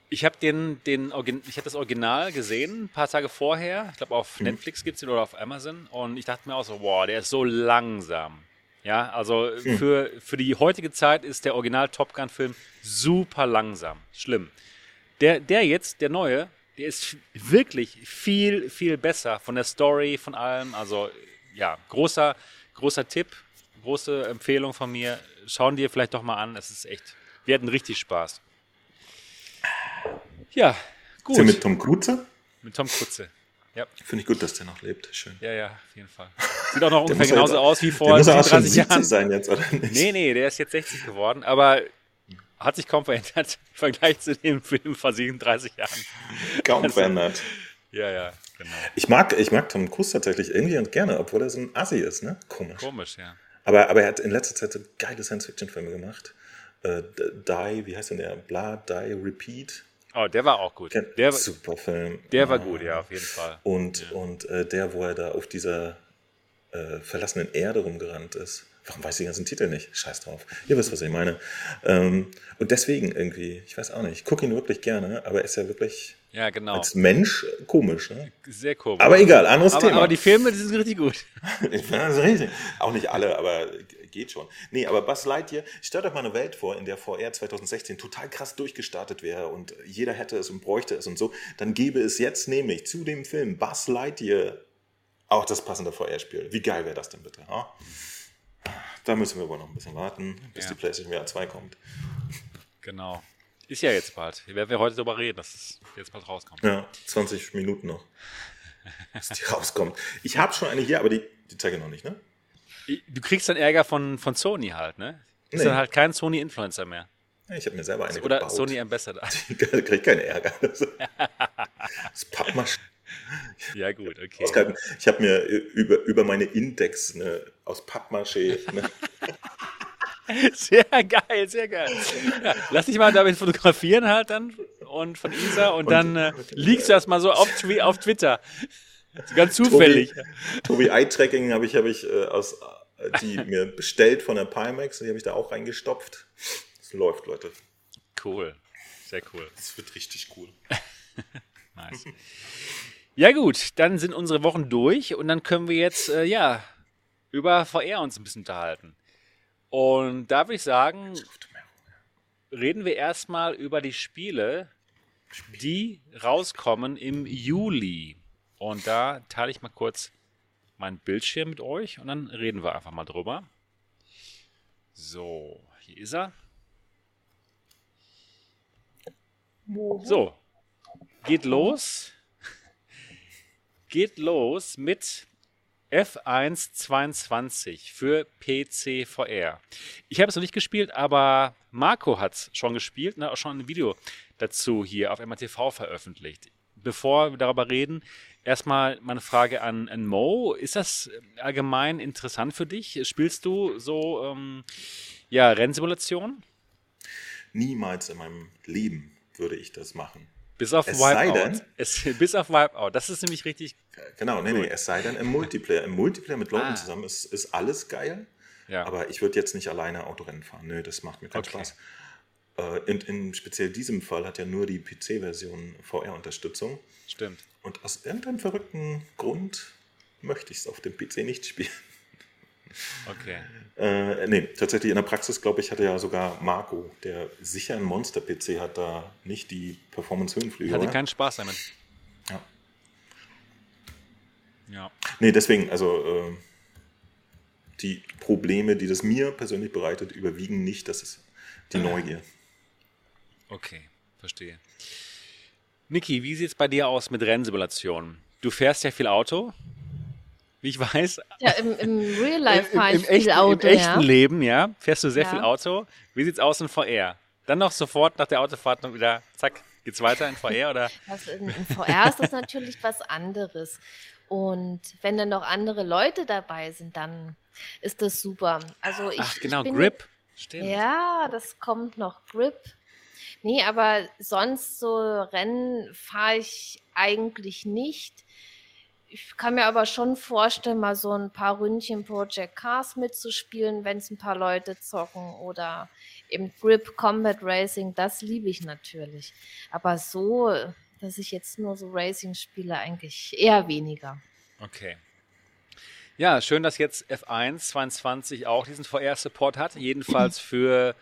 Ich habe den, den ich hab das Original gesehen, ein paar Tage vorher. Ich glaube, auf mhm. Netflix gibt es den oder auf Amazon. Und ich dachte mir auch so, wow, der ist so langsam. Ja, also mhm. für, für die heutige Zeit ist der Original Top Gun-Film super langsam. Schlimm. Der, der jetzt, der neue, der ist wirklich viel, viel besser von der Story, von allem. Also ja, großer, großer Tipp große Empfehlung von mir. Schauen dir vielleicht doch mal an. Es ist echt, wir hatten richtig Spaß. Ja, gut. Ist mit Tom Kruze? Mit Tom Kruze. Ja. Finde ich gut, dass der noch lebt. Schön. Ja, ja, auf jeden Fall. Sieht auch noch ungefähr genauso jetzt, aus wie vor 30 Jahren. sein jetzt, oder nicht? Nee, nee, der ist jetzt 60 geworden, aber hat sich kaum verändert im Vergleich zu dem Film vor 37 Jahren. Kaum also, verändert. Ja, ja, genau. Ich mag, ich mag Tom Cruise tatsächlich irgendwie und gerne, obwohl er so ein Assi ist, ne? Komisch. Komisch, ja. Aber, aber er hat in letzter Zeit so geile Science-Fiction-Filme gemacht. Äh, Die, wie heißt denn der? Bla, Die, Repeat. Oh, der war auch gut. Der, Super Film. Der war ah. gut, ja, auf jeden Fall. Und, ja. und äh, der, wo er da auf dieser äh, verlassenen Erde rumgerannt ist. Warum weiß ich den ganzen Titel nicht? Scheiß drauf. Ihr wisst, was ich meine. Ähm, und deswegen irgendwie, ich weiß auch nicht, ich gucke ihn wirklich gerne, aber er ist ja wirklich ja, genau. Als Mensch komisch, ne? Sehr komisch. Aber egal, anderes aber, Thema. Aber die Filme, die sind richtig gut. richtig. Auch nicht alle, aber geht schon. Nee, aber Buzz Lightyear, stellt euch mal eine Welt vor, in der VR 2016 total krass durchgestartet wäre und jeder hätte es und bräuchte es und so. Dann gäbe es jetzt nämlich zu dem Film Buzz Lightyear auch das passende VR-Spiel. Wie geil wäre das denn bitte? Ha? Da müssen wir wohl noch ein bisschen warten, bis ja. die PlayStation VR 2 kommt. Genau. Ist ja jetzt bald. Hier werden wir heute darüber reden, dass es jetzt bald rauskommt. Ja, 20 Minuten noch. bis die rauskommt. Ich habe schon eine hier, aber die, die zeige ich noch nicht, ne? Du kriegst dann Ärger von, von Sony halt, ne? Du bist nee. dann halt kein Sony-Influencer mehr. Ich habe mir selber eine Oder gebaut. Sony Ambassador. Ich krieg keinen Ärger. Das Pappmasch. Ja, gut, okay. Ich habe mir über, über meine Index ne, aus Pappmaché ne, Sehr geil, sehr geil. Ja, lass dich mal damit fotografieren halt dann und von Isa und, und dann äh, liegst du erstmal so auf, auf Twitter. Ganz zufällig. Tobi, Tobi Eye-Tracking habe ich, hab ich äh, aus, die mir bestellt von der Pimax, die habe ich da auch reingestopft. Das läuft, Leute. Cool. Sehr cool. Das wird richtig cool. nice. Ja, gut, dann sind unsere Wochen durch und dann können wir jetzt, äh, ja, über VR uns ein bisschen unterhalten. Und da würde ich sagen, reden wir erstmal über die Spiele, die rauskommen im Juli. Und da teile ich mal kurz meinen Bildschirm mit euch und dann reden wir einfach mal drüber. So, hier ist er. So, geht los. Geht los mit F122 für PC VR. Ich habe es noch nicht gespielt, aber Marco hat es schon gespielt und hat auch schon ein Video dazu hier auf MRTV veröffentlicht. Bevor wir darüber reden, erstmal meine Frage an, an Mo. Ist das allgemein interessant für dich? Spielst du so ähm, ja, Rennsimulationen? Niemals in meinem Leben würde ich das machen. Bis auf es Wipeout. Denn, es, bis auf Wipeout. Das ist nämlich richtig. Genau, nee, nee, es sei denn im Multiplayer. Im Multiplayer mit Leuten ah. zusammen ist, ist alles geil. Ja. Aber ich würde jetzt nicht alleine Autorennen fahren. Nö, das macht mir keinen okay. Spaß. Äh, in, speziell diesem Fall hat ja nur die PC-Version VR-Unterstützung. Stimmt. Und aus irgendeinem verrückten Grund möchte ich es auf dem PC nicht spielen. Okay. Äh, nee, tatsächlich in der Praxis, glaube ich, hatte ja sogar Marco, der sicher ein Monster-PC hat, da nicht die Performance-Höhenflüge. Hatte oder? keinen Spaß damit. Ja. Ja. Nee, deswegen, also äh, die Probleme, die das mir persönlich bereitet, überwiegen nicht. Das ist die Neugier. Okay, verstehe. Niki, wie sieht es bei dir aus mit Rennsimulationen? Du fährst ja viel Auto wie ich weiß. Ja, im, im Real Life fahre ich viel Auto. Im echten ja. Leben, ja, fährst du sehr ja. viel Auto. Wie sieht's aus in VR? Dann noch sofort nach der Autofahrt noch wieder, zack, Geht's weiter in VR oder? Also in, in VR ist das natürlich was anderes. Und wenn dann noch andere Leute dabei sind, dann ist das super. Also ich, Ach, genau, ich bin, Grip. Stimmt. Ja, das kommt noch. Grip. Nee, aber sonst so Rennen fahre ich eigentlich nicht. Ich kann mir aber schon vorstellen, mal so ein paar Ründchen Project Cars mitzuspielen, wenn es ein paar Leute zocken oder eben Grip Combat Racing, das liebe ich natürlich. Aber so, dass ich jetzt nur so Racing spiele, eigentlich eher weniger. Okay. Ja, schön, dass jetzt F1 22 auch diesen VR-Support hat, jedenfalls für,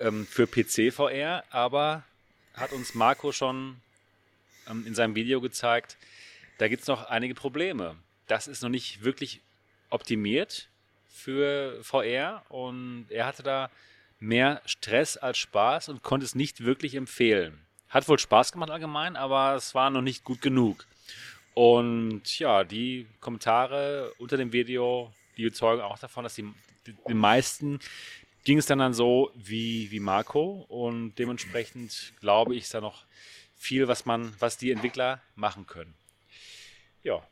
ähm, für PC-VR, aber hat uns Marco schon ähm, in seinem Video gezeigt, da gibt es noch einige Probleme. Das ist noch nicht wirklich optimiert für VR und er hatte da mehr Stress als Spaß und konnte es nicht wirklich empfehlen. Hat wohl Spaß gemacht allgemein, aber es war noch nicht gut genug. Und ja, die Kommentare unter dem Video, die zeugen auch davon, dass die, die, den meisten ging es dann, dann so wie, wie Marco und dementsprechend glaube ich, ist da noch viel, was man, was die Entwickler machen können. Ja,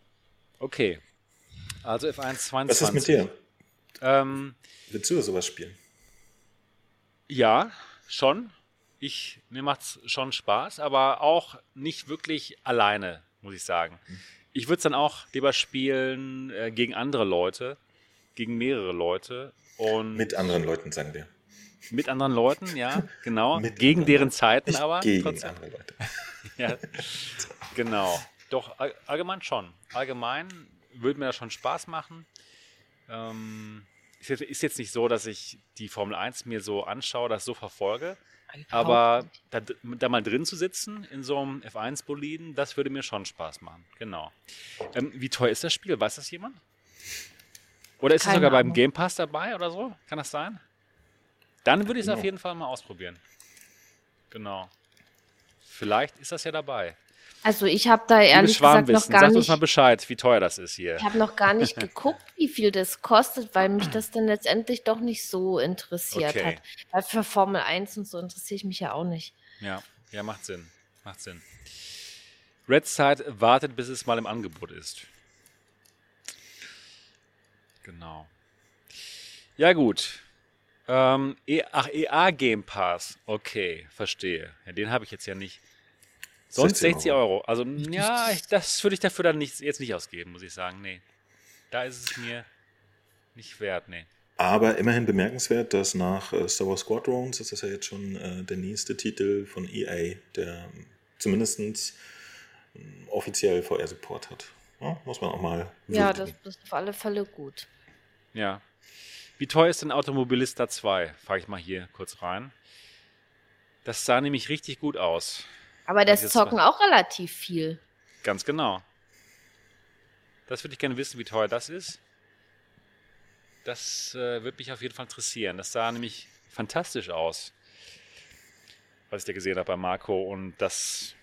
okay. Also F1 22. Was ist mit dir? Ähm, Willst du sowas spielen? Ja, schon. Ich, mir macht es schon Spaß, aber auch nicht wirklich alleine, muss ich sagen. Ich würde es dann auch lieber spielen äh, gegen andere Leute, gegen mehrere Leute. Und Mit anderen Leuten, sagen wir. mit anderen Leuten, ja, genau. Mit gegen deren Zeiten Nicht aber. gegen trotzdem. andere Leute. Ja, genau. Doch, all- allgemein schon. Allgemein würde mir das schon Spaß machen. Ähm, ist jetzt- ist jetzt nicht so, dass ich die Formel 1 mir so anschaue, das so verfolge. Aber da, da mal drin zu sitzen in so einem F1-Boliden, das würde mir schon Spaß machen. Genau. Ähm, wie teuer ist das Spiel? Weiß das jemand? Oder ist es sogar beim Ahnung. Game Pass dabei oder so? Kann das sein? Dann würde ich es auf Genau. jeden Fall mal ausprobieren. Genau. Vielleicht ist das ja dabei. Also ich habe da ehrlich gesagt noch Schwarmwissen, gar uns nicht, mal Bescheid, wie teuer das ist hier. ich habe noch gar nicht geguckt, wie viel das kostet, weil mich das dann letztendlich doch nicht so interessiert Okay. hat. Weil für Formel 1 und so interessiere ich mich ja auch nicht. Ja, ja, macht Sinn. Macht Sinn. Red Side wartet, bis es mal im Angebot ist. Genau. Ja, gut. Ähm, e ach, EA Game Pass. Okay, verstehe. Ja, den habe ich jetzt ja nicht. Sonst 16 60 Euro. Also, ja, ich, das würde ich dafür dann nicht, jetzt nicht ausgeben, muss ich sagen. Nee. Da ist es mir nicht wert, nee. Aber immerhin bemerkenswert, dass nach äh, Star Wars Squadrons, das ist ja jetzt schon äh, der nächste Titel von EA, der ähm, zumindest ähm, offiziell VR-Support hat. Ja, muss man auch mal Ja, das würdigen. ist auf alle Fälle gut. Ja. Wie teuer ist denn Automobilista 2? Frage ich mal hier kurz rein. Das sah nämlich richtig gut aus. Aber das zocken auch relativ viel. Ganz genau. Das würde ich gerne wissen, wie teuer das ist. Das äh, würde mich auf jeden Fall interessieren. Das sah nämlich fantastisch aus, was ich da gesehen habe bei Marco. Und das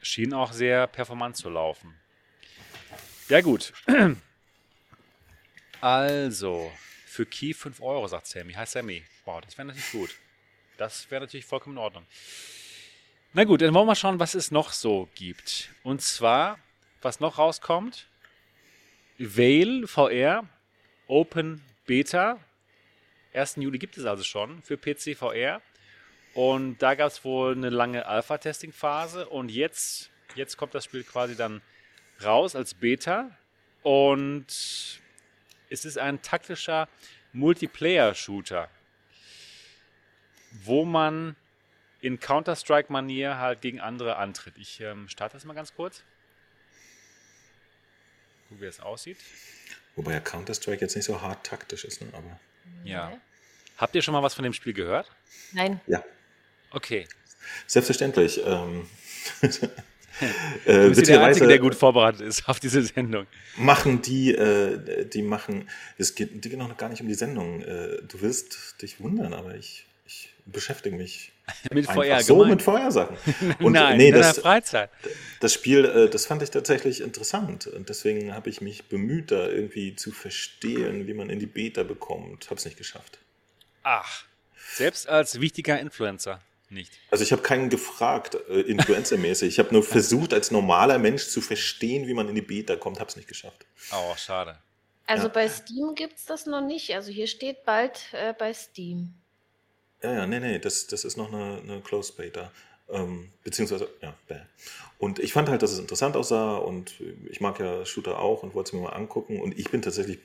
schien auch sehr performant zu laufen. Ja, gut. Also, für Key 5 Euro, sagt Sammy. Hi Sammy. Wow, das wäre natürlich gut. Das wäre natürlich vollkommen in Ordnung. Na gut, dann wollen wir mal schauen, was es noch so gibt. Und zwar, was noch rauskommt, Veil VR Open Beta. 1. Juli gibt es also schon für PC VR. Und da gab es wohl eine lange Alpha-Testing-Phase. Und jetzt, jetzt kommt das Spiel quasi dann raus als Beta. Und es ist ein taktischer Multiplayer-Shooter, wo man in Counter-Strike-Manier halt gegen andere antritt. Ich ähm, starte das mal ganz kurz. Gucken, wie es aussieht. Wobei ja Counter-Strike jetzt nicht so hart taktisch ist, ne? aber Ja. Habt ihr schon mal was von dem Spiel gehört? Nein. ja, Okay. selbstverständlich. Ähm, äh, Du bist der Einzige, der gut vorbereitet ist auf diese Sendung. machen die, äh, die machen, es geht, die geht noch gar nicht um die Sendung. Äh, du wirst dich wundern, aber ich, ich beschäftige mich Mit VR so gemeint. mit Feuersachen. Und Nein, nee, in das, Freizeit. das Spiel, äh, das fand ich tatsächlich interessant. Und deswegen habe ich mich bemüht, da irgendwie zu verstehen, wie man in die Beta bekommt. Habe es nicht geschafft. Ach, selbst als wichtiger Influencer. Nicht. Also ich habe keinen gefragt, äh, influencermäßig. ich habe nur versucht, als normaler Mensch zu verstehen, wie man in die Beta kommt, habe es nicht geschafft. Oh, schade. Also ja. bei Steam gibt es das noch nicht. Also hier steht bald äh, bei Steam. Ja, ja, nee, nee, das, das ist noch eine, eine Closed Beta. Ähm, beziehungsweise, ja, bäh. Und ich fand halt, dass es interessant aussah und ich mag ja Shooter auch und wollte es mir mal angucken. Und ich bin tatsächlich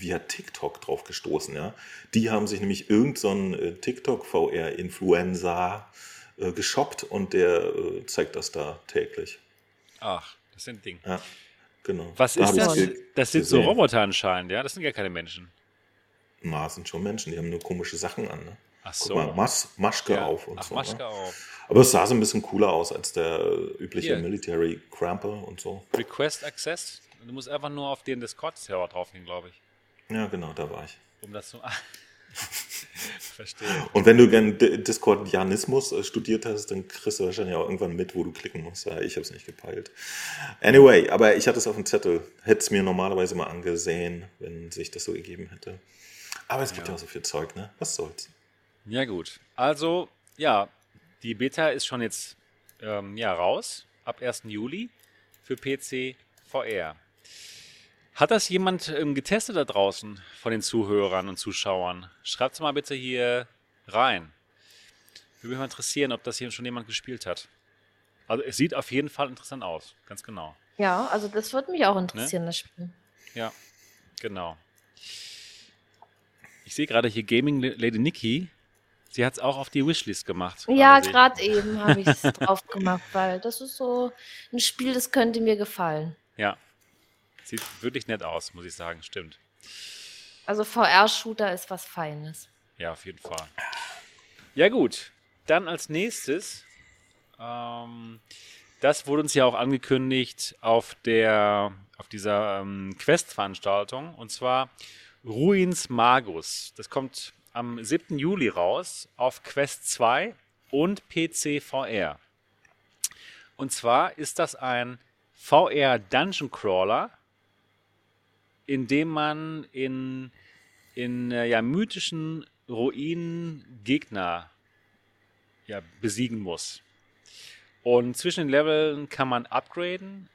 via TikTok drauf gestoßen, ja. Die haben sich nämlich irgendeinen so äh, TikTok-VR-Influencer äh, geshoppt und der äh, zeigt das da täglich. Ach, das sind Ding. Ja, genau. Was da ist das? Das sind so Roboter anscheinend, ja? Das sind ja keine Menschen. Na, das sind schon Menschen, die haben nur komische Sachen an, ne? Ach so. Guck mal, Mas Maschke ja. auf und Ach, so. Maschke ne? auf. Aber es sah so ein bisschen cooler aus als der übliche Hier. Military Cramper und so. Request Access. Du musst einfach nur auf den Discord-Server draufgehen, glaube ich. Ja, genau, da war ich. Um das zu. Verstehe. Und wenn du gern Discordianismus äh, studiert hast, dann kriegst du wahrscheinlich auch irgendwann mit, wo du klicken musst. Ja, ich habe es nicht gepeilt. Anyway, aber ich hatte es auf dem Zettel. Hätte es mir normalerweise mal angesehen, wenn sich das so gegeben hätte. Aber es gibt ja, ja auch so viel Zeug, ne? Was soll's? Ja, gut. Also, ja, die Beta ist schon jetzt ähm, ja, raus, ab 1. Juli für PC VR. Hat das jemand ähm, getestet da draußen von den Zuhörern und Zuschauern? Schreibt es mal bitte hier rein. Würde mich mal interessieren, ob das hier schon jemand gespielt hat. Also es sieht auf jeden Fall interessant aus, ganz genau. Ja, also das würde mich auch interessieren, ne? das Spiel. Ja, genau. Ich sehe gerade hier Gaming Lady Nikki. Sie hat es auch auf die Wishlist gemacht. Ja, gerade eben habe ich es drauf gemacht, weil das ist so ein Spiel, das könnte mir gefallen. Ja, Sieht wirklich nett aus, muss ich sagen, stimmt. Also VR-Shooter ist was Feines. Ja, auf jeden Fall. Ja, gut. Dann als nächstes, ähm, das wurde uns ja auch angekündigt auf der auf dieser ähm, Quest-Veranstaltung und zwar Ruins Magus. Das kommt am 7. Juli raus auf Quest 2 und PC VR. Und zwar ist das ein VR Dungeon Crawler indem man in, in äh, ja, mythischen Ruinen Gegner ja, besiegen muss. Und zwischen den Leveln kann man upgraden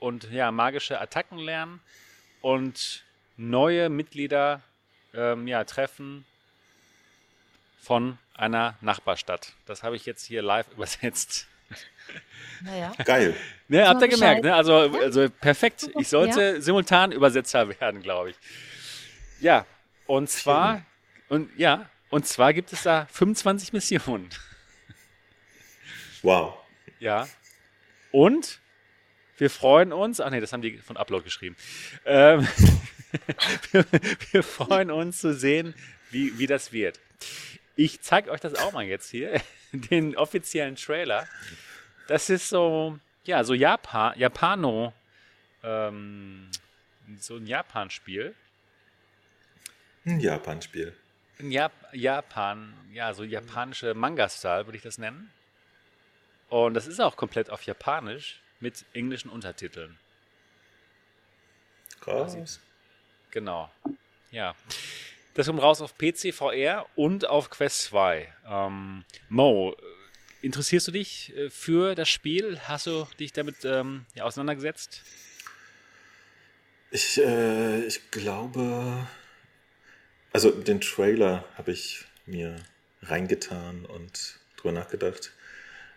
und ja, magische Attacken lernen und neue Mitglieder ähm, ja, treffen von einer Nachbarstadt. Das habe ich jetzt hier live übersetzt. Naja. Geil. Ne, habt ihr gemerkt, ne? Also, also perfekt. Ich sollte ja. simultan Übersetzer werden, glaube ich. Ja, und zwar, Schön. und ja, und zwar gibt es da 25 Missionen. Wow. Ja. Und wir freuen uns, ach nee, das haben die von Upload geschrieben. Ähm, wir, wir, freuen uns zu sehen, wie, wie das wird. Ich zeige euch das auch mal jetzt hier, den offiziellen Trailer. Das ist so, ja, so Japan, Japano, ähm, so ein Japan-Spiel. Ein Japan-Spiel. Ein Jap Japan, ja, so japanische Manga-Style würde ich das nennen. Und das ist auch komplett auf Japanisch mit englischen Untertiteln. Krass. Genau. Ja. Das kommt raus auf PC, VR und auf Quest 2. Ähm, Mo, Interessierst du dich äh, für das Spiel? Hast du dich damit ähm, ja, auseinandergesetzt? Ich, äh, ich glaube, also den Trailer habe ich mir reingetan und drüber nachgedacht.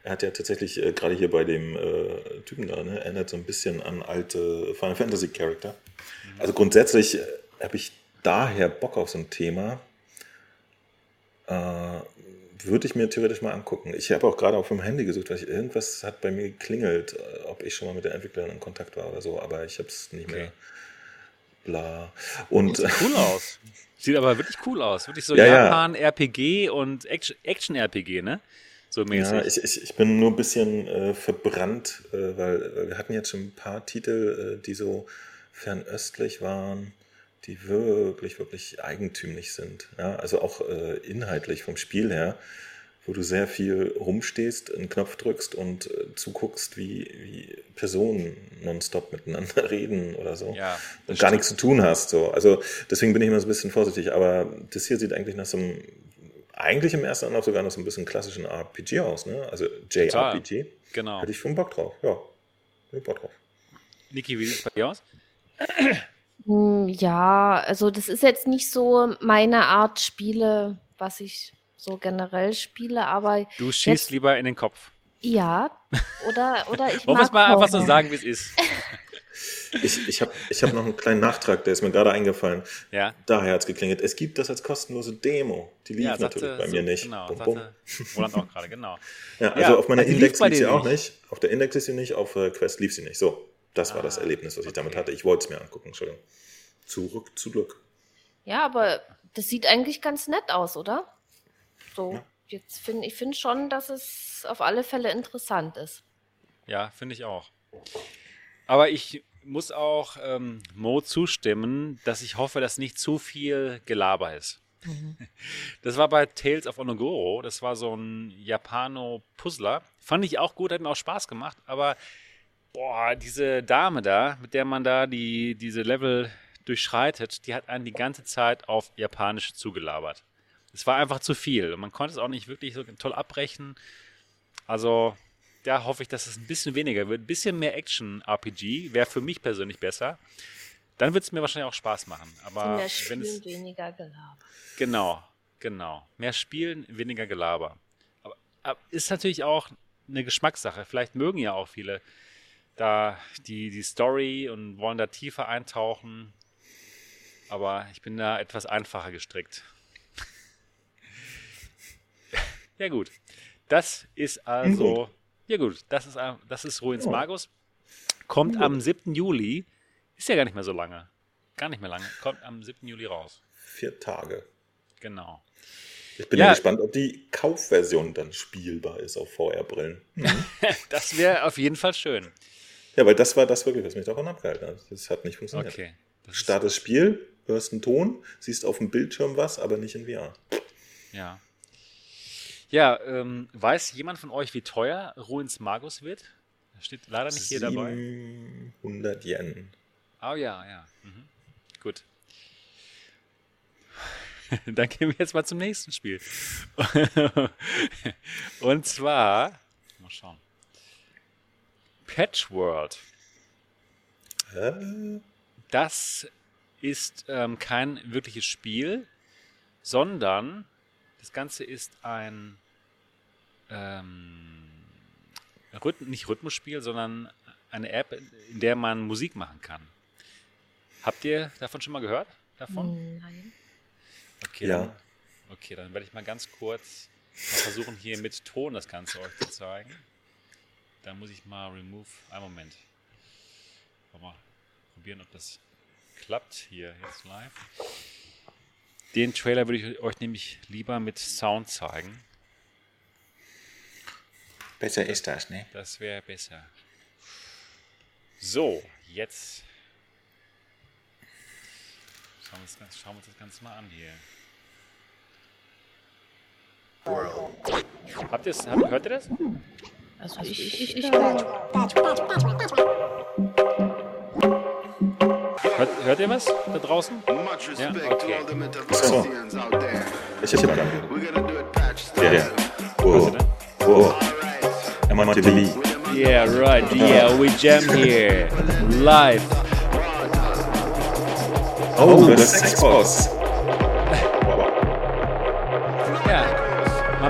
Er hat ja tatsächlich äh, gerade hier bei dem äh, Typen da, ne, erinnert so ein bisschen an alte Final Fantasy Charakter. Mhm. Also grundsätzlich äh, habe ich daher Bock auf so ein Thema. Würde ich mir theoretisch mal angucken. Ich habe auch gerade auf dem Handy gesucht, weil ich, irgendwas hat bei mir geklingelt, äh, ob ich schon mal mit den Entwicklern in Kontakt war oder so, aber ich habe es nicht okay. mehr. Bla. Und sieht cool aus. Sieht aber wirklich cool aus. Wirklich so ja, Japan-RPG und Action-RPG, ne? So mäßig. Ja, ich, ich, ich bin nur ein bisschen äh, verbrannt, äh, weil wir hatten jetzt schon ein paar Titel, äh, die so fernöstlich waren die wirklich, wirklich eigentümlich sind. Ja, also auch äh, inhaltlich vom Spiel her, wo du sehr viel rumstehst, einen Knopf drückst und äh, zuguckst, wie, wie Personen nonstop miteinander reden oder so. Ja, und gar nichts zu tun hast. So. Also deswegen bin ich immer so ein bisschen vorsichtig. Aber das hier sieht eigentlich nach so einem eigentlich im ersten Anlauf sogar noch so ein bisschen klassischen RPG aus, ne? Also JRPG. Genau. Hatte ich schon Bock drauf, ja. Ich Bock drauf. Niki, wie sieht es bei dir aus? Hm, ja, also das ist jetzt nicht so meine Art Spiele, was ich so generell spiele, aber. Du schießt jetzt, lieber in den Kopf. Ja, oder, oder ich Wollen wir es mal einfach so sagen, wie es ist? Ich, ich habe ich hab noch einen kleinen Nachtrag, der ist mir gerade eingefallen. Ja. Daher hat es geklingelt. Es gibt das als kostenlose Demo. Die lief ja, sagte, natürlich bei mir so, nicht. Genau, bum, bum. Roland auch gerade, genau. Ja, also ja, auf meiner Index lief sie auch nicht. nicht. Auf der Index ist sie nicht, auf äh, Quest lief sie nicht. So, das ah, war das Erlebnis, was ich okay. damit hatte. Ich wollte es mir angucken, Entschuldigung. Zurück zu Glück. Ja, aber das sieht eigentlich ganz nett aus, oder? So, ja. jetzt finde ich finde schon, dass es auf alle Fälle interessant ist. Ja, finde ich auch. Aber ich muss auch ähm, Mo zustimmen, dass ich hoffe, dass nicht zu viel Gelaber ist. Mhm. Das war bei Tales of Onogoro. Das war so ein Japano-Puzzler. Fand ich auch gut, hat mir auch Spaß gemacht. Aber boah, diese Dame da, mit der man da die, diese Level durchschreitet, die hat einen die ganze Zeit auf Japanisch zugelabert. Es war einfach zu viel. Und man konnte es auch nicht wirklich so toll abbrechen. Also da hoffe ich, dass es ein bisschen weniger wird. Ein bisschen mehr Action-RPG wäre für mich persönlich besser. Dann wird es mir wahrscheinlich auch Spaß machen. Aber mehr Spielen, wenn es, weniger Gelaber. Genau, genau. Mehr Spielen, weniger Gelaber. Aber, aber, ist natürlich auch eine Geschmackssache. Vielleicht mögen ja auch viele da die, die Story und wollen da tiefer eintauchen. Aber ich bin da etwas einfacher gestrickt. ja, gut. Das ist also ja gut, das ist, das ist Ruins. Magus. Kommt am 7. Juli. Ist ja gar nicht mehr so lange. Gar nicht mehr lange. Kommt am 7. Juli raus. Vier Tage. Genau. Ich bin ja, ja gespannt, ob die Kaufversion dann spielbar ist auf VR-Brillen. Mhm. das wäre auf jeden Fall schön. Ja, weil das war das wirklich, was mich davon abgehalten hat. Das hat nicht funktioniert. Okay. Das Startest Spiel, hörst einen Ton, siehst auf dem Bildschirm was, aber nicht in VR. Ja. Ja, ähm, weiß jemand von euch, wie teuer Ruins Magus wird? Das steht leider nicht hier dabei. 100 Yen. Oh ja, ja. Mhm. Gut. Dann gehen wir jetzt mal zum nächsten Spiel. Und zwar, mal schauen. Patchworld. Äh? Das ist ähm, kein wirkliches Spiel, sondern das Ganze ist ein ähm, Rhythm, nicht Rhythmusspiel, sondern eine App, in der man Musik machen kann. Habt ihr davon schon mal gehört? Davon? Nein. Okay, ja. Dann, okay, dann werde ich mal ganz kurz mal versuchen, hier mit Ton das Ganze euch zu zeigen. Da muss ich mal remove. Einen Moment. Mal probieren, ob das klappt hier jetzt live. Den Trailer würde ich euch nämlich lieber mit Sound zeigen. Besser ist das, ne? Das wäre besser. So, jetzt schauen wir, uns das, schauen wir uns das Ganze mal an hier. Habt ihr es? Hört ihr das? Also ich, ich, ich, ich. Hört, hört, ihr was da draußen? Ja, okay. So. Ich hab gar Ja, ja. Oh. Oh. MTV. Yeah, right. Yeah, we jam here. Live. Oh, oh das Sexboss.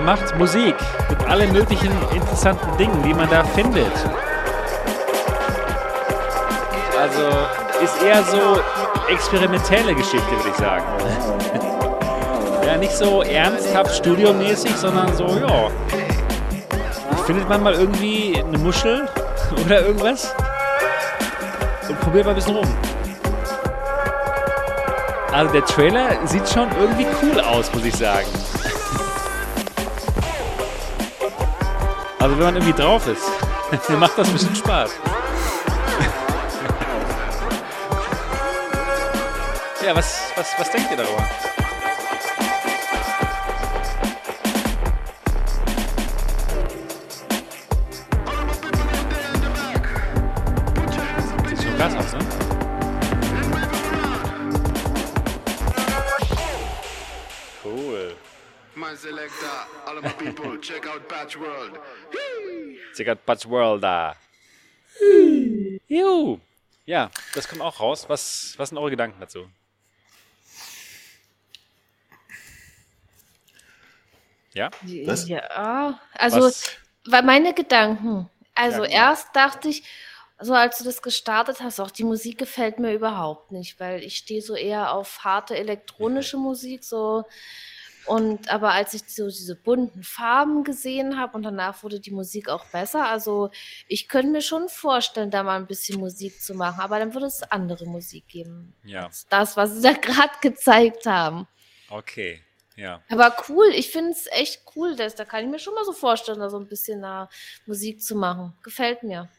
Macht Musik mit allen möglichen interessanten Dingen, die man da findet. Also ist eher so experimentelle Geschichte, würde ich sagen. ja, nicht so ernsthaft studiomäßig, sondern so, ja. Findet man mal irgendwie eine Muschel oder irgendwas und probiert mal ein bisschen rum. Also der Trailer sieht schon irgendwie cool aus, muss ich sagen. Also wenn man irgendwie drauf ist, macht das ein bisschen Spaß. Ja, was, was, was denkt ihr darüber? Out Patch World da. Juhu. Ja, das kommt auch raus. Was, was sind eure Gedanken dazu? Ja? Was? Ja, also, Was? weil meine Gedanken. Also, ja, erst dachte ich, so als du das gestartet hast, auch die Musik gefällt mir überhaupt nicht, weil ich stehe so eher auf harte elektronische Musik, so und aber als ich so diese bunten Farben gesehen habe und danach wurde die Musik auch besser, also ich könnte mir schon vorstellen, da mal ein bisschen Musik zu machen, aber dann würde es andere Musik geben. Ja. das, was sie da gerade gezeigt haben. Okay. Ja. Aber cool, ich finde es echt cool, dass, da kann ich mir schon mal so vorstellen, da so ein bisschen nach Musik zu machen. Gefällt mir.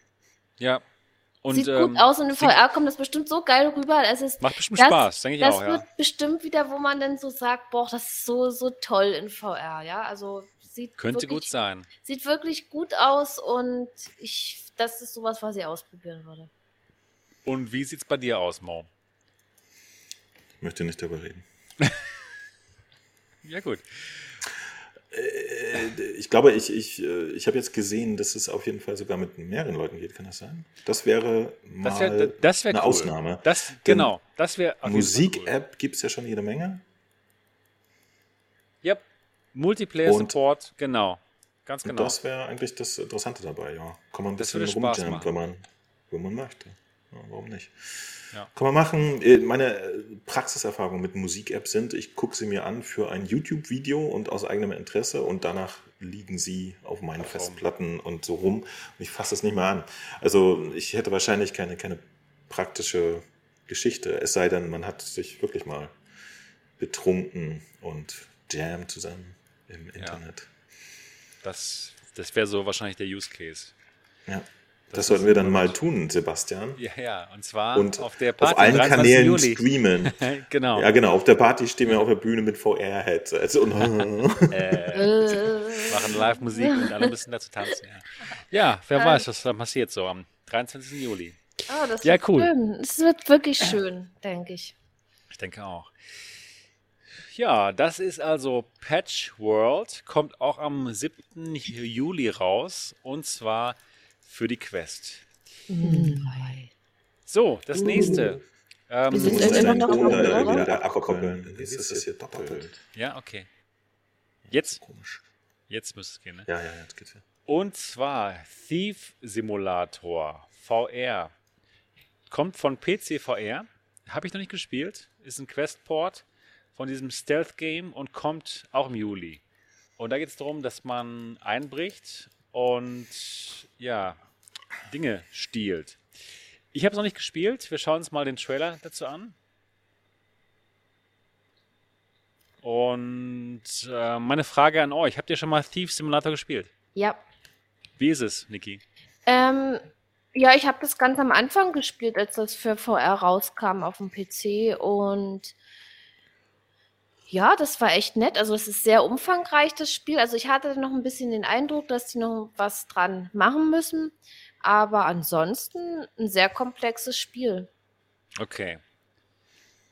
Ja. Und, Sieht ähm, gut aus und in VR kommt das bestimmt so geil rüber. Es ist, macht bestimmt das, Spaß, denke ich das auch. Das wird ja. bestimmt wieder, wo man dann so sagt, boah, das ist so, so toll in VR, ja. Also sieht Könnte wirklich, gut sein. Sieht wirklich gut aus und ich, das ist sowas, was ich ausprobieren würde. Und wie sieht es bei dir aus, Mo? Ich möchte nicht darüber reden. ja, gut. Äh, ich glaube, ich, ich, äh, ich habe jetzt gesehen, dass es auf jeden Fall sogar mit mehreren Leuten geht. Kann das sein? Das wäre mal das wär, das wär eine cool. Ausnahme. Das, genau, das wäre Musik-App cool. gibt es ja schon jede Menge. Yep. Multiplayer-Support, genau. Ganz genau. Und das wäre eigentlich das Interessante dabei, ja. Kann man ein bisschen rumjammen, wenn man, wenn man möchte. Ja, warum nicht? Ja. Kann man machen. Äh, meine äh, Praxiserfahrungen mit Musik-Apps sind, ich gucke sie mir an für ein YouTube-Video und aus eigenem Interesse und danach liegen sie auf meinen Ach, Festplatten und so rum und ich fasse es nicht mehr an. Also ich hätte wahrscheinlich keine, keine praktische Geschichte, es sei denn, man hat sich wirklich mal betrunken und jam zusammen im Internet. Ja. Das, das wäre so wahrscheinlich der Use Case. Ja. Das, das sollten wir dann mal tun, Sebastian. Ja, ja, und zwar und auf der Party. Auf allen Kanälen Juli. streamen. genau. Ja, genau. Auf der Party stehen wir auf der Bühne mit VR-Headsets und äh, machen Live-Musik und alle müssen dazu tanzen. Ja, ja wer ähm. weiß, was da passiert so am 23. Juli. Oh, das ja, cool. Es wird wirklich schön, denke ich. Ich denke auch. Ja, das ist also Patch World, kommt auch am 7. Juli raus und zwar für die Quest. Mhm. So, das nächste. Ähm, Wir sind immer noch wieder abkoppeln. Jetzt ist es hier doppelt. Ja, okay. Jetzt? Komisch. Jetzt müsste es gehen, ne? Ja, ja, jetzt geht's ja. Und zwar Thief Simulator VR. Kommt von PC VR. Habe ich noch nicht gespielt. Ist ein Quest-Port von diesem Stealth-Game und kommt auch im Juli. Und da geht es darum, dass man einbricht und ja, Dinge stiehlt. Ich habe es noch nicht gespielt. Wir schauen uns mal den Trailer dazu an. Und äh, meine Frage an euch: Habt ihr schon mal Thief Simulator gespielt? Ja. Wie ist es, Niki? Ähm, ja, ich habe das ganz am Anfang gespielt, als das für VR rauskam auf dem PC und ja, das war echt nett. Also es ist sehr umfangreich, das Spiel. Also ich hatte noch ein bisschen den Eindruck, dass die noch was dran machen müssen. Aber ansonsten ein sehr komplexes Spiel. Okay.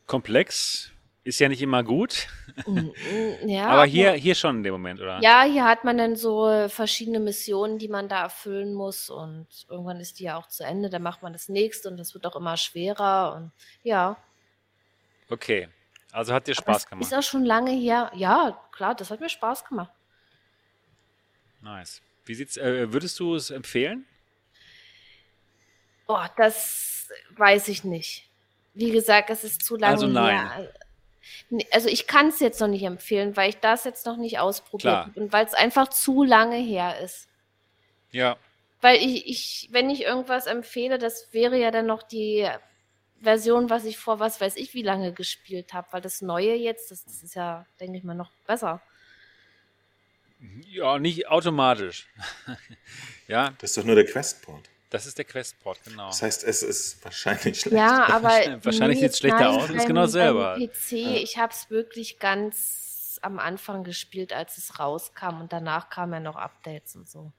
Komplex ist ja nicht immer gut. Mm, mm, ja, aber hier, hier schon in dem Moment, oder? Ja, hier hat man dann so verschiedene Missionen, die man da erfüllen muss und irgendwann ist die ja auch zu Ende, dann macht man das nächste und das wird auch immer schwerer und ja. Okay, also hat dir Spaß gemacht? Ist auch schon lange her. Ja, klar, das hat mir Spaß gemacht. Nice. Wie sieht's, äh, würdest du es empfehlen? Oh, das weiß ich nicht. Wie gesagt, es ist zu lange also nein. her. Also ich kann es jetzt noch nicht empfehlen, weil ich das jetzt noch nicht ausprobiert habe und weil es einfach zu lange her ist. Ja. Weil ich, ich, wenn ich irgendwas empfehle, das wäre ja dann noch die Version, was ich vor was weiß ich wie lange gespielt habe, weil das Neue jetzt, das, das ist ja, denke ich mal, noch besser. Ja, nicht automatisch. ja. Das ist doch nur der Questport. Das ist der Questport, genau. Das heißt, es ist wahrscheinlich schlecht. Ja, aber wahrscheinlich sieht es schlechter aus, ist genau selber. PC, ja. ich habe es wirklich ganz am Anfang gespielt, als es rauskam und danach kamen ja noch Updates und so.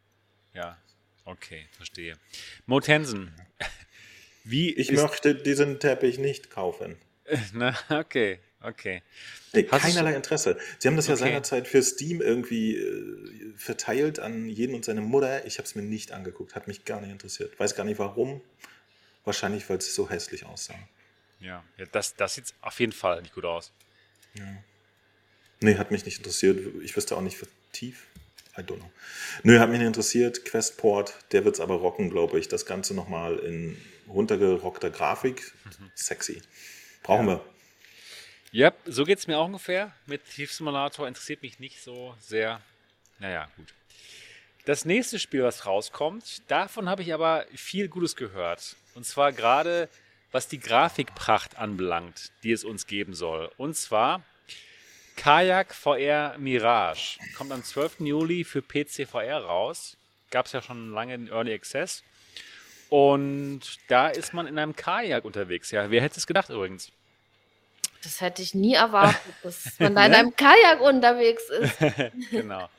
Ja, okay, verstehe. Mo Tensen, wie Ich möchte diesen Teppich nicht kaufen. Na, okay, Okay. Nee, keinerlei Interesse. Sie haben das ja seinerzeit für Steam irgendwie äh, verteilt an jeden und seine Mutter. Ich habe es mir nicht angeguckt, hat mich gar nicht interessiert. Weiß gar nicht warum. Wahrscheinlich, weil es so hässlich aussah. Ja, ja das, das sieht auf jeden Fall nicht gut aus. Ja. Nee, hat mich nicht interessiert. Ich wüsste auch nicht für tief. I don't know. Nö, hat mich nicht interessiert. Questport, der wird es aber rocken, glaube ich. Das Ganze nochmal in runtergerockter Grafik. Sexy. Brauchen ja. wir. Ja, so geht es mir auch ungefähr. Mit Thief Simulator interessiert mich nicht so sehr. Naja, gut. Das nächste Spiel, was rauskommt, davon habe ich aber viel Gutes gehört. Und zwar gerade, was die Grafikpracht anbelangt, die es uns geben soll. Und zwar Kajak VR Mirage. Kommt am 12. Juli für PC VR raus. Gab es ja schon lange in Early Access. Und da ist man in einem Kajak unterwegs. Ja, wer hätte es gedacht übrigens? Das hätte ich nie erwartet, dass man da in einem Kajak unterwegs ist. genau.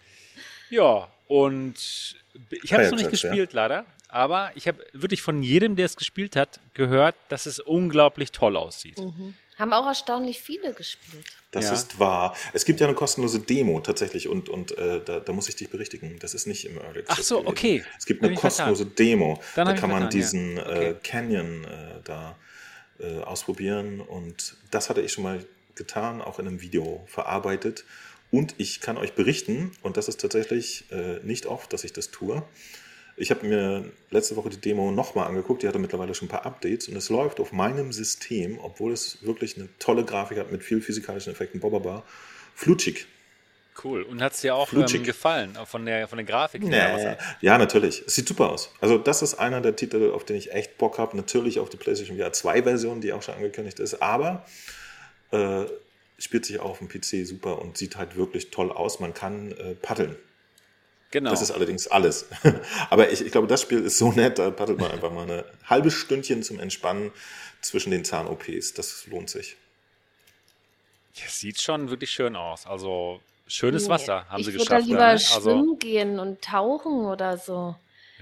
Ja, und ich habe es noch nicht gespielt, ja. leider. Aber ich habe wirklich von jedem, der es gespielt hat, gehört, dass es unglaublich toll aussieht. Mhm. Haben auch erstaunlich viele gespielt. Das ja. ist wahr. Es gibt ja eine kostenlose Demo tatsächlich und, und äh, da, da, muss ich dich berichtigen. Das ist nicht im Early Access. Ach so, gewesen. okay. Es gibt eine kostenlose vertan. Demo. Dann da kann man vertan, diesen ja. Äh, okay. äh, Canyon äh, da äh, ausprobieren und das hatte ich schon mal getan, auch in einem Video verarbeitet. Und ich kann euch berichten, und das ist tatsächlich äh, nicht oft, dass ich das tue, ich habe mir letzte Woche die Demo nochmal angeguckt, die hatte mittlerweile schon ein paar Updates und es läuft auf meinem System, obwohl es wirklich eine tolle Grafik hat mit viel physikalischen Effekten, Bobaba, flutschig. Cool. Und hat es dir auch ähm, gefallen, auch von der, von der Grafik? Nee. Ja, natürlich. Es sieht super aus. Also das ist einer der Titel, auf den ich echt Bock habe. Natürlich auf die PlayStation VR 2 Version, die auch schon angekündigt ist. Aber äh, spielt sich auch auf dem PC super und sieht halt wirklich toll aus. Man kann äh, paddeln. Genau. Das ist allerdings alles. Aber ich, ich glaube, das Spiel ist so nett, da paddelt man einfach mal eine halbe Stündchen zum Entspannen zwischen den Zahn-OPs. Das lohnt sich. Ja, sieht schon wirklich schön aus. Also schönes nee, Wasser haben sie geschafft. Ich würde da lieber ne? also, schwimmen gehen und tauchen oder so.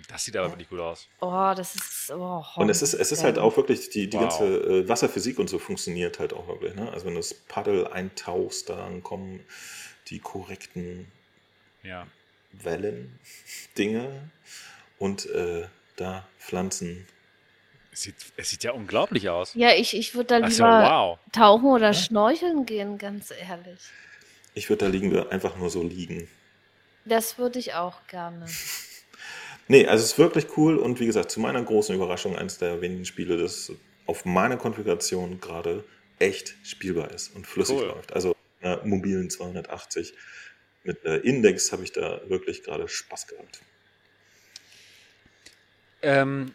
Das sieht aber wirklich gut aus. Oh, das ist. Oh, und es ist, es ist halt auch wirklich, die, die wow. ganze äh, Wasserphysik und so funktioniert halt auch wirklich. Ne? Also wenn du das Paddel eintauchst, dann kommen die korrekten ja. Wellen, Dinge und äh, da Pflanzen. Es sieht, es sieht ja unglaublich aus. Ja, ich, ich würde da lieber so, wow. tauchen oder ja? schnorcheln gehen, ganz ehrlich. Ich würde da liegen, einfach nur so liegen. Das würde ich auch gerne. nee, also es ist wirklich cool und wie gesagt, zu meiner großen Überraschung eines der wenigen Spiele, das auf meiner Konfiguration gerade echt spielbar ist und flüssig cool. läuft. Also äh, mobilen 280 mit äh, Index habe ich da wirklich gerade Spaß gehabt. Ähm,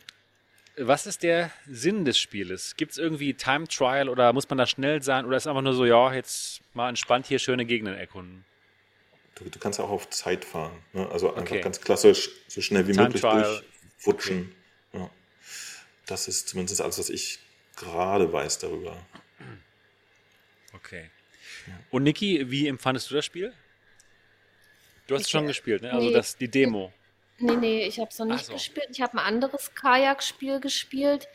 was ist der Sinn des Spieles? Gibt es irgendwie Time Trial oder muss man da schnell sein oder ist es einfach nur so, ja, jetzt mal entspannt hier schöne Gegenden erkunden? Du, du kannst auch auf Zeit fahren. Ne? Also einfach okay. ganz klassisch, so schnell wie Time möglich Trial. durchwutschen. Okay. Ja. Das ist zumindest alles, was ich gerade weiß darüber. Okay. Und Niki, wie empfandest du das Spiel? Du hast ich, schon gespielt, ne? Also nee, das, die Demo. Nee, nee, ich habe es noch nicht so. gespielt. Ich habe ein anderes Kajakspiel gespielt.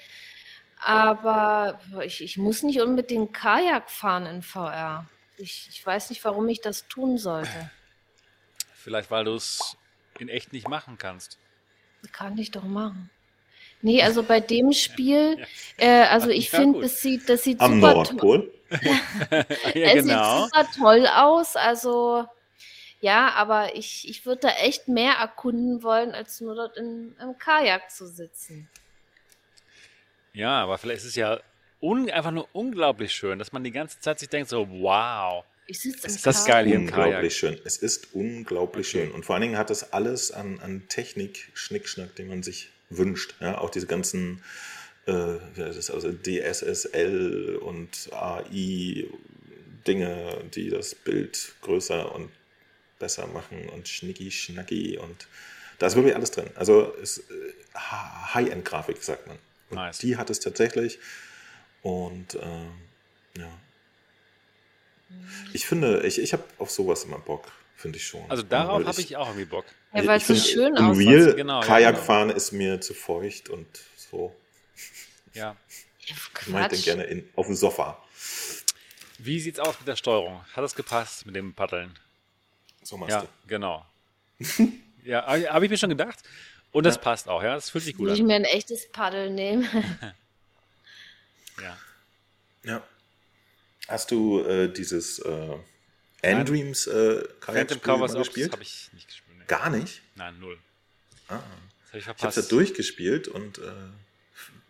Aber ich, ich muss nicht unbedingt Kajak fahren in VR. Ich, ich weiß nicht, warum ich das tun sollte. Vielleicht, weil du es in echt nicht machen kannst. Kann ich doch machen. Nee, also bei dem Spiel, ja. äh, also ich ja, finde, das sieht, das sieht Am super toll. ja, es genau. sieht super toll aus. Also ja, aber ich, ich würde da echt mehr erkunden wollen, als nur dort in, im Kajak zu sitzen. Ja, aber vielleicht ist es ja un, einfach nur unglaublich schön, dass man die ganze Zeit sich denkt, so, wow. Ich sitze im ist das geil hier im Kajak. Unglaublich schön. Es ist unglaublich okay. schön. Und vor allen Dingen hat es alles an, an Technik, Schnickschnack, den man sich wünscht. Ja, auch diese ganzen äh, also DSSL und AI Dinge, die das Bild größer und besser machen und schnicki schnacki und da ist wirklich alles drin. Also ist äh, High-End-Grafik, sagt man. Und nice. die hat es tatsächlich. Und ähm, ja. Ich finde, ich, ich habe auf sowas immer Bock, finde ich schon. Also darauf habe ich auch irgendwie Bock. Ja, weil es so schön aussieht. Real genau, Kajakfahren ja, genau. ist mir zu feucht und so. Ja. Ich mache den gerne in, auf dem Sofa. Wie sieht's aus mit der Steuerung? Hat das gepasst mit dem Paddeln? So machst Ja, du. genau. ja, habe ich mir schon gedacht. Und das passt auch, ja. Das fühlt sich gut Will ich an. mir ein echtes Paddel nehmen? Ja. Ja. Hast du äh, dieses äh, Endreams äh, Phantom Covers gespielt? habe ich nicht gespielt. Nee. Gar nicht? Nein, null. Ah. Das habe ich Ich habe verpasst. da durchgespielt und äh,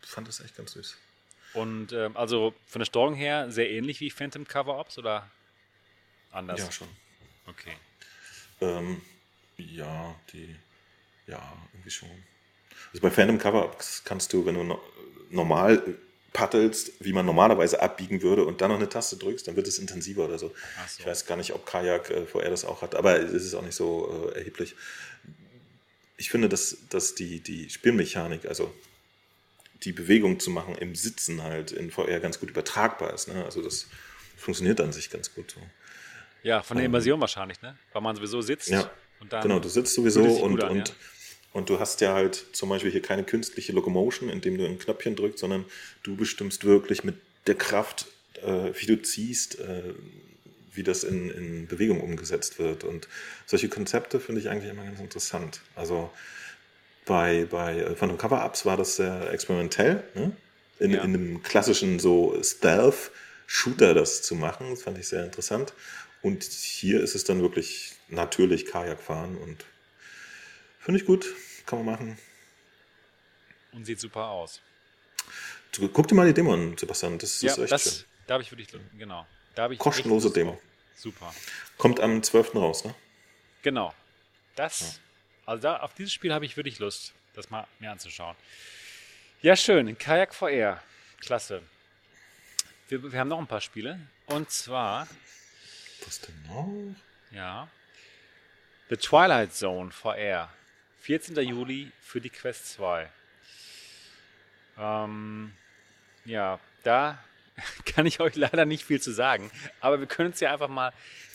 fand das echt ganz süß. Und ähm, also von der Steuerung her sehr ähnlich wie Phantom Cover Ops oder anders? Ja, schon. Okay. Ähm, ja, die, ja, irgendwie schon. Also bei Phantom Cover kannst du, wenn du no normal paddelst, wie man normalerweise abbiegen würde und dann noch eine Taste drückst, dann wird es intensiver oder so. So. Ich weiß gar nicht, ob Kajak äh, VR das auch hat, aber es ist auch nicht so äh, erheblich. Ich finde, dass, dass die, die Spielmechanik, also die Bewegung zu machen im Sitzen halt in VR ganz gut übertragbar ist. Ne? Also das funktioniert an sich ganz gut so. Ja, von der Immersion wahrscheinlich, ne? Weil man sowieso sitzt Ja, und dann. Genau, du sitzt sowieso und, an, und, ja. und du hast ja halt zum Beispiel hier keine künstliche Locomotion, indem du ein Knöpfchen drückst, sondern du bestimmst wirklich mit der Kraft, äh, wie du ziehst, äh, wie das in, in Bewegung umgesetzt wird. Und solche Konzepte finde ich eigentlich immer ganz interessant. Also bei, bei äh, Phantom Cover-Ups war das sehr experimentell, ne? in, Ja. in einem klassischen so Stealth-Shooter das zu machen. Das fand ich sehr interessant. Und hier ist es dann wirklich natürlich Kajak fahren und finde ich gut, kann man machen. Und sieht super aus. Guck dir mal die Demo an, Sebastian, das ja, ist echt das, schön. da habe ich wirklich, genau. Da habe ich Kostenlose Demo. drauf. Super. Kommt am 12. raus, ne? Genau. Das, also da, auf dieses Spiel habe ich wirklich Lust, das mal mir anzuschauen. Ja, schön. Kajak VR. Klasse. Wir, wir haben noch ein paar Spiele. Und zwar, Was denn noch? ja, The Twilight Zone VR. 14. Juli für die Quest 2. Ähm, ja, da kann ich euch leider nicht viel zu sagen, aber wir können uns ja einfach mal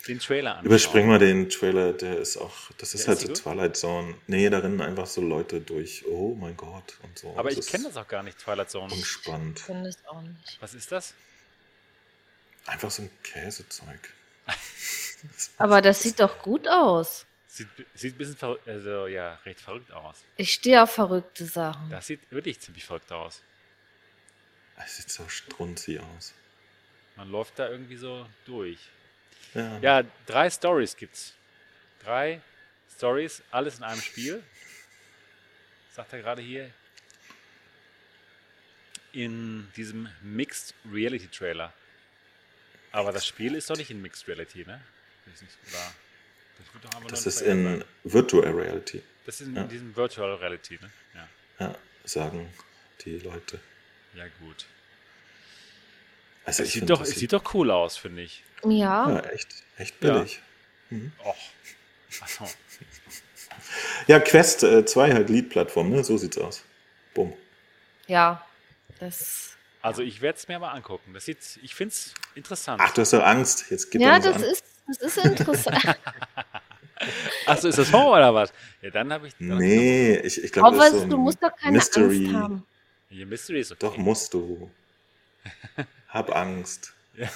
den Trailer anschauen. Überspring mal den Trailer, der ist auch, das ist Der halt ist die gut? Twilight Zone. Nee, da rennen einfach so Leute durch. Oh mein Gott und so. Aber ich ist kenne das auch gar nicht, Twilight Zone. Unspannend. Ich auch nicht. Was ist das? Einfach so ein Käsezeug. Aber das sieht doch gut aus. Sieht, sieht ein bisschen verrückt, also ja, recht verrückt aus. Ich stehe auf verrückte Sachen. Das sieht wirklich ziemlich verrückt aus. Es sieht so strunzig aus. Man läuft da irgendwie so durch. Ja. Ja, drei Stories gibt's. Drei Stories, alles in einem Spiel. Sagt er gerade hier. In diesem Mixed Reality Trailer. Aber das Spiel ist doch nicht in Mixed Reality, ne? Das ist, nicht, oder, das wird doch einfach Das ist in. Virtual Reality, Das ist in ja. diesem Virtual Reality, ne? Ja. ja, sagen die Leute. Ja, gut. Also Es sieht, doch, es sieht doch cool aus, finde ich. Ja, ja, echt, echt billig. Och. Achso. Ja, Quest 2 halt Lead-Plattform, ne? So sieht's aus. Bumm. ja. Das. Also ich werde es mir mal angucken. Das sieht, ich finde es interessant. Ach, du hast doch Angst. Jetzt gib Ja, das ist, das ist interessant. Achso, ist das Horror oder was? Ja, dann habe ich. an. dann Nee, ich, ich glaube, das ist so du musst doch keine Mystery. Angst haben. Hier Mystery ist okay. Doch, musst du. Hab Angst. Ja.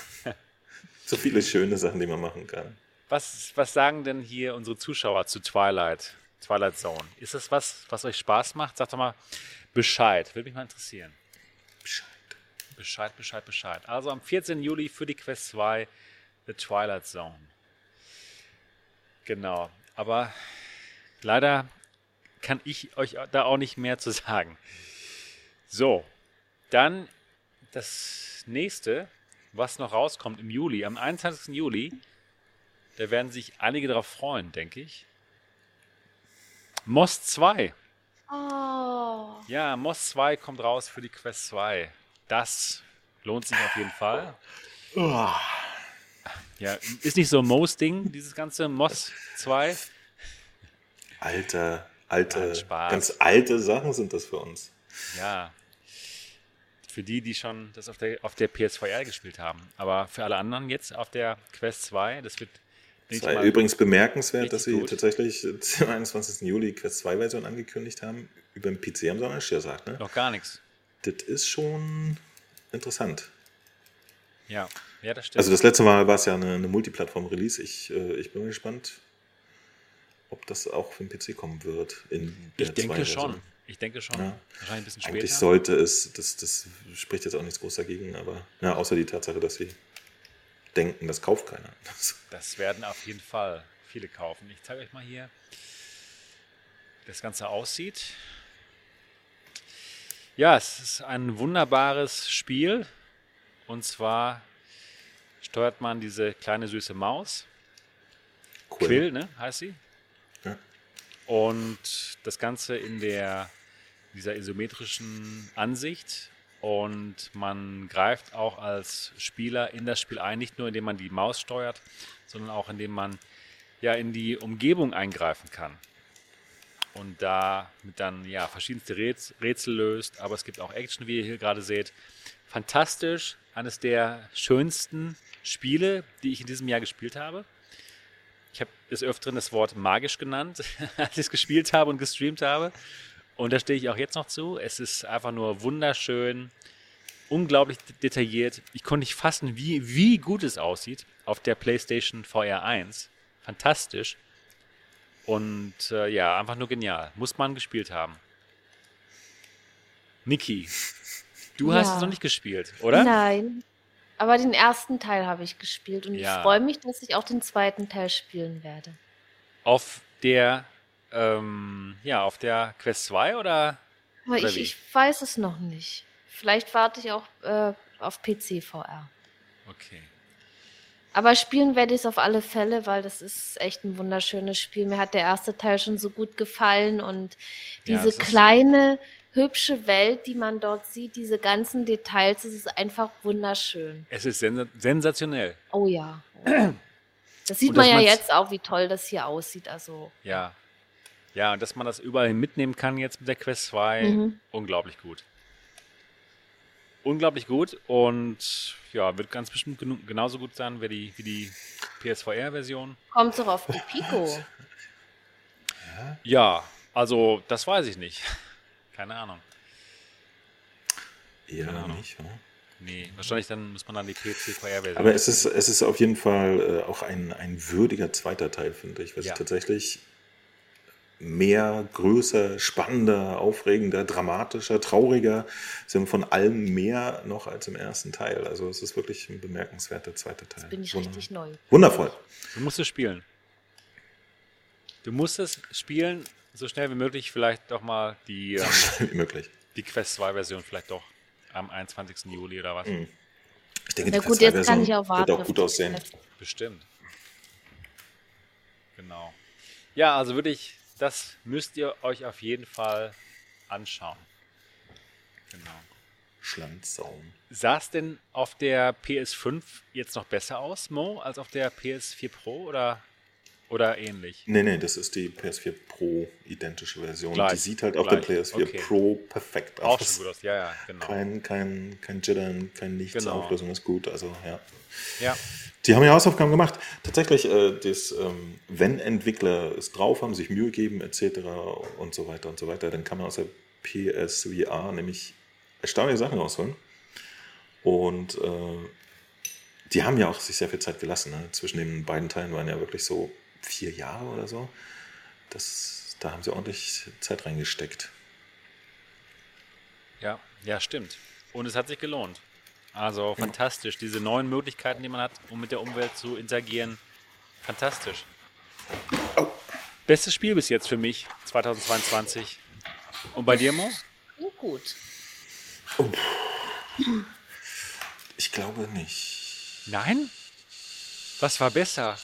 So viele schöne Sachen, die man machen kann. Was, was sagen denn hier unsere Zuschauer zu Twilight? Twilight Zone. Ist das was, was euch Spaß macht? Sagt doch mal Bescheid. Würde mich mal interessieren. Bescheid. Bescheid, Bescheid. Also am 14. Juli für die Quest 2 The Twilight Zone. Genau. Aber leider kann ich euch da auch nicht mehr zu sagen. So, dann das nächste, was noch rauskommt im Juli, am 21. Juli, da werden sich einige darauf freuen, denke ich. Moss 2. Oh. Ja, Moss 2 kommt raus für die Quest 2. Das lohnt sich auf jeden Fall. Ja, ist nicht so Moos Ding, dieses ganze Moss 2. Alte, alte, ganz alte Sachen sind das für uns. Ja. Für die, die schon das auf der, auf der PS4R gespielt haben. Aber für alle anderen jetzt auf der Quest 2, das wird, Es denke war übrigens bemerkenswert, dass sie gut. tatsächlich zum 21. Juli Quest 2 Version angekündigt haben. Über den PC haben sie auch nicht gesagt. Ne? noch gar nichts. Das ist schon interessant. Ja. Ja, das stimmt. Also das letzte Mal war es ja eine, eine Multiplattform-Release. Ich, äh, ich bin gespannt, ob das auch für den PC kommen wird. ich denke schon. Ich denke schon. Ja. Wahrscheinlich ein bisschen später. Eigentlich sollte es, das, das spricht jetzt auch nichts groß dagegen, aber ja, außer die Tatsache, dass sie denken, das kauft keiner. Das werden auf jeden Fall viele kaufen. Ich zeige euch mal hier, wie das Ganze aussieht. Ja, es ist ein wunderbares Spiel. Und zwar steuert man diese kleine süße Maus. Cool. Quill, ne, heißt sie. Ja. Und das Ganze in der dieser isometrischen Ansicht. Und man greift auch als Spieler in das Spiel ein, nicht nur indem man die Maus steuert, sondern auch indem man ja in die Umgebung eingreifen kann. Und da dann ja verschiedenste Rätsel löst, aber es gibt auch Action, wie ihr hier gerade seht. Fantastisch, eines der schönsten Spiele, die ich in diesem Jahr gespielt habe. Ich habe des Öfteren das Wort magisch genannt, als ich es gespielt habe und gestreamt habe. Und da stehe ich auch jetzt noch zu. Es ist einfach nur wunderschön, unglaublich detailliert. Ich konnte nicht fassen, wie, wie gut es aussieht auf der PlayStation VR 1. Fantastisch. Und äh, ja, einfach nur genial. Muss man gespielt haben. Niki, du ja. hast es noch nicht gespielt, oder? Nein. Aber den ersten Teil habe ich gespielt und ja. ich freue mich, dass ich auch den zweiten Teil spielen werde. Auf der ähm, ja, auf der Quest 2 oder? oder ich, ich, weiß es noch nicht. Vielleicht warte ich auch äh, auf PC VR. Okay. Aber spielen werde ich es auf alle Fälle, weil das ist echt ein wunderschönes Spiel. Mir hat der erste Teil schon so gut gefallen und diese ja, kleine, hübsche Welt, die man dort sieht, diese ganzen Details, es ist einfach wunderschön. Es ist sens sensationell. Oh ja. Das sieht man ja jetzt auch, wie toll das hier aussieht. Also. Ja. Ja, und dass man das überall mitnehmen kann jetzt mit der Quest 2, mhm. unglaublich gut. Unglaublich gut und ja, wird ganz bestimmt genauso gut sein wie die, wie die PSVR-Version. Kommt doch auf die Pico. Ja, also das weiß ich nicht. Keine Ahnung. Ja, Keine Ahnung. nicht, oder? Nee, wahrscheinlich dann muss man dann die PCVR-Version. Aber es ist, es ist auf jeden Fall äh, auch ein, ein würdiger zweiter Teil, finde ich, weil ja. tatsächlich mehr, größer, spannender, aufregender, dramatischer, trauriger. Sie haben von allem mehr noch als im ersten Teil. Also es ist wirklich ein bemerkenswerter zweiter Teil. Jetzt bin ich Wunder richtig neu. Wundervoll. Du musst es spielen. Du musst es spielen, so schnell wie möglich, vielleicht doch mal die, so schnell wie möglich. die Quest 2 Version vielleicht doch am 21. Juli oder was. Mhm. Ich denke, die gut, Quest 2 Version wird auch gut aussehen. Bestimmt. Genau. Ja, also würde ich das müsst ihr euch auf jeden Fall anschauen. Genau. Schlandsaum. Sah es denn auf der PS5 jetzt noch besser aus, Mo, als auf der PS4 Pro oder, oder ähnlich? Nee, nee, das ist die PS4 Pro identische Version. Gleich, die sieht halt auf der PS4 okay. Pro perfekt aus. Auch schon gut aus, ja, ja, genau. Kein, kein, kein Jittern, kein Nichts, genau. Auflösung ist gut, also ja. Ja. Die haben ja Hausaufgaben gemacht. Tatsächlich, äh, das, ähm, wenn Entwickler es drauf haben, sich Mühe geben, etc. und so weiter und so weiter, dann kann man aus der PSVR nämlich erstaunliche Sachen rausholen. Und äh, die haben ja auch sich sehr viel Zeit gelassen. Ne? Zwischen den beiden Teilen waren ja wirklich so vier Jahre oder so. Das, da haben sie ordentlich Zeit reingesteckt. Ja, ja, stimmt. Und es hat sich gelohnt. Also fantastisch. Diese neuen Möglichkeiten, die man hat, um mit der Umwelt zu interagieren. Fantastisch. Oh. Bestes Spiel bis jetzt für mich, 2022. Und bei dir, Mo? Gut. Oh. Ich glaube nicht. Nein? Was war besser?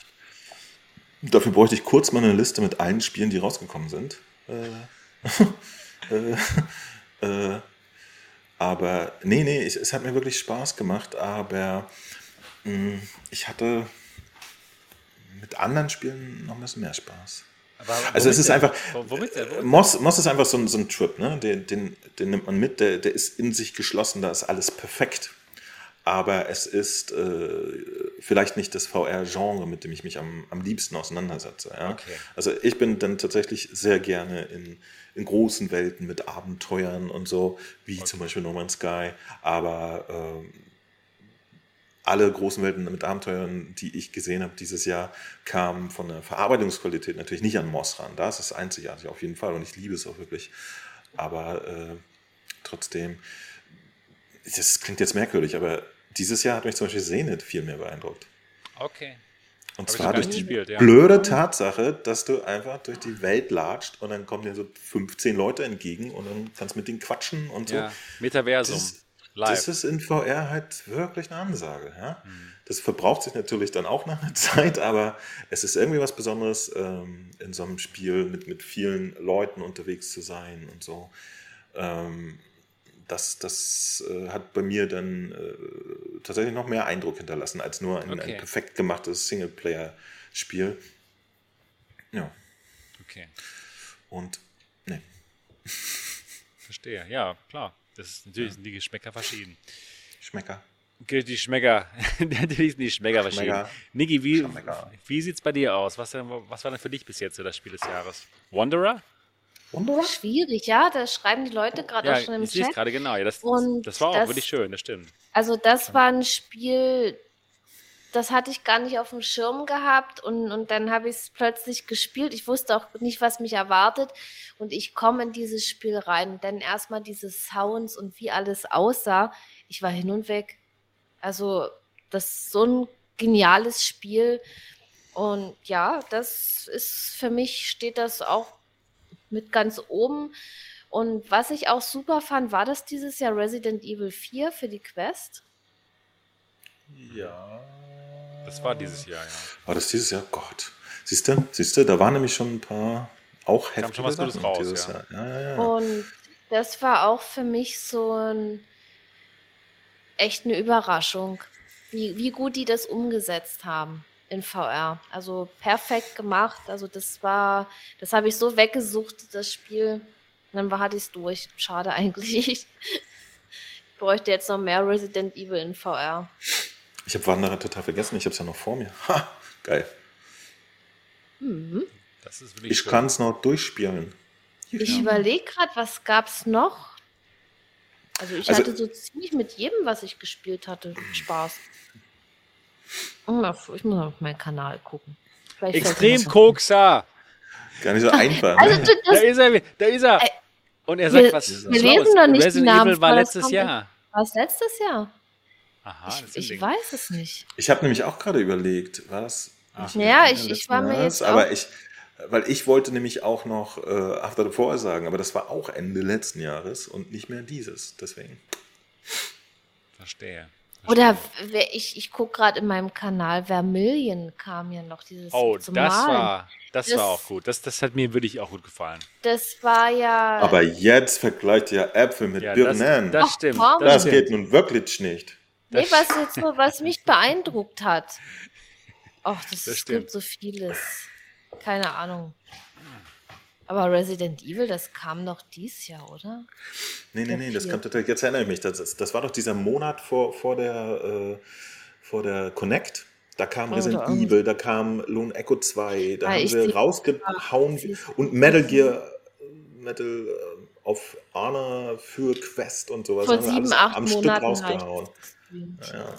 Dafür bräuchte ich kurz mal eine Liste mit allen Spielen, die rausgekommen sind. Äh, äh, äh, aber nee, nee, es, es hat mir wirklich Spaß gemacht, aber mh, mm, ich hatte mit anderen Spielen noch ein bisschen mehr Spaß. Aber also es ist einfach, womit, womit? Moss, Moss ist einfach so ein, so ein Trip, ne? den, den, den nimmt man mit, der, der ist in sich geschlossen, da ist alles perfekt. Aber es ist äh, vielleicht nicht das VR-Genre, mit dem ich mich am, am liebsten auseinandersetze. Ja? Okay. Also ich bin dann tatsächlich sehr gerne in, in großen Welten mit Abenteuern und so, wie okay. zum Beispiel No Man's Sky. Aber, äh, alle großen Welten mit Abenteuern, die ich gesehen habe dieses Jahr, kamen von der Verarbeitungsqualität natürlich nicht an Moss ran. Da ist es einzigartig auf jeden Fall und ich liebe es auch wirklich. Aber äh, trotzdem, das klingt jetzt merkwürdig, aber dieses Jahr hat mich zum Beispiel Zenit viel mehr beeindruckt. Okay. Und Hab zwar durch die gespielt, ja. blöde Tatsache, dass du einfach durch die Welt latscht und dann kommen dir so 15 Leute entgegen und dann kannst du mit denen quatschen und so. Ja, Metaversum. Das, Live. Das ist in VR halt wirklich eine Ansage. Ja? Mhm. Das verbraucht sich natürlich dann auch nach einer Zeit, aber es ist irgendwie was Besonderes, ähm, in so einem Spiel mit, mit vielen Leuten unterwegs zu sein und so. Ähm, das, das äh, hat bei mir dann äh, tatsächlich noch mehr Eindruck hinterlassen als nur ein, okay. ein perfekt gemachtes Singleplayer-Spiel. Ja. Okay. Und, ne. Verstehe, ja, klar. Das ist natürlich sind die Geschmäcker verschieden. Schmecker. Die Schmecker. Natürlich sind die Schmecker verschieden. Niki, wie, wie sieht es bei dir aus? Was, was war denn für dich bis jetzt so das Spiel des Jahres? Wanderer? Wanderer? Schwierig, ja. Da schreiben die Leute gerade ja, auch schon im ich Chat. Ich gerade genau. Ja, das, Und das war auch das, wirklich schön, das stimmt. Also das war ein Spiel, das hatte ich gar nicht auf dem Schirm gehabt und, und dann habe ich es plötzlich gespielt. Ich wusste auch nicht, was mich erwartet und ich komme in dieses Spiel rein. Dann erstmal diese Sounds und wie alles aussah. Ich war hin und weg. Also das ist so ein geniales Spiel und ja, das ist für mich steht das auch mit ganz oben. Und was ich auch super fand, war das dieses Jahr Resident Evil 4 für die Quest? Ja. Das war dieses Jahr, ja. War das dieses Jahr? Gott. Siehst du, siehst du, da waren nämlich schon ein paar auch heftige schon was Sachen raus, dieses ja. Jahr. Ja, ja, ja. Und das war auch für mich so ein echt eine Überraschung, wie, wie gut die das umgesetzt haben in VR. Also perfekt gemacht. Also das war, das habe ich so weggesucht, das Spiel. Und dann war, hatte ich es durch. Schade eigentlich. Ich bräuchte jetzt noch mehr Resident Evil in VR. Ich habe Wanderer total vergessen, ich habe es ja noch vor mir. Ha, geil. Mhm. ich kann es noch durchspielen. Ich ja. überlege gerade, was gab es noch? Also ich also, hatte so ziemlich mit jedem, was ich gespielt hatte, Spaß. Ich muss auf meinen Kanal gucken. Vielleicht Extrem Kokser. Gar nicht so einfach. also, ne? da ist er, da ist er. Und er sagt, wir, was Wir lesen doch nicht Resident Namen, Evil war letztes Jahr. War es letztes Jahr? Aha, ich, ich weiß es nicht. Ich habe nämlich auch gerade überlegt, war das? ja, ich, ich war mir jetzt. Aber ich, weil ich wollte nämlich auch noch äh, After the Four sagen, aber das war auch Ende letzten Jahres und nicht mehr dieses. Deswegen. Verstehe. Oder ich, ich gucke gerade in meinem Kanal, Vermillion kam ja noch dieses. Oh, das war, das, das, war auch gut. Das, das hat mir wirklich auch gut gefallen. Das war ja. Aber jetzt vergleicht ihr Äpfel mit ja, Birnen. Das, das stimmt. Das, das stimmt. geht nun wirklich nicht. Nee, was jetzt so, was mich beeindruckt hat. Ach, das, das gibt so vieles. Keine Ahnung. Aber Resident Evil, das kam noch dies Jahr, oder? Nee, nee, nee, das kam tatsächlich, jetzt erinnere ich mich, das, das war doch dieser Monat vor, vor, der, äh, vor der Connect. Da kam Resident oh, Evil, da kam Lone Echo 2, da haben sie rausgehauen und Metal Gear Metal äh, auf Arna für Quest und sowas. Vor sieben, acht am Monaten Stück rausgehauen. Ja.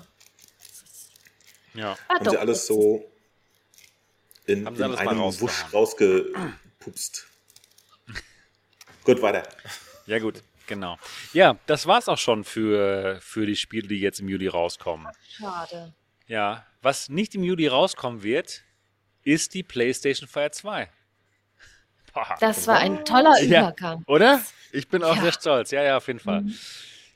ja. Haben sie alles so in, in einem Wusch rausgepupst. Gut, weiter. Ja, gut, genau. Ja, das war's auch schon für, für die Spiele, die jetzt im Juli rauskommen. Schade. Ja, was nicht im Juli rauskommen wird, ist die PlayStation Fire 2. Boah, das war ein toller Übergang. Ja, oder? Ich bin auch ja. sehr stolz. Ja, ja, auf jeden Fall. Mhm.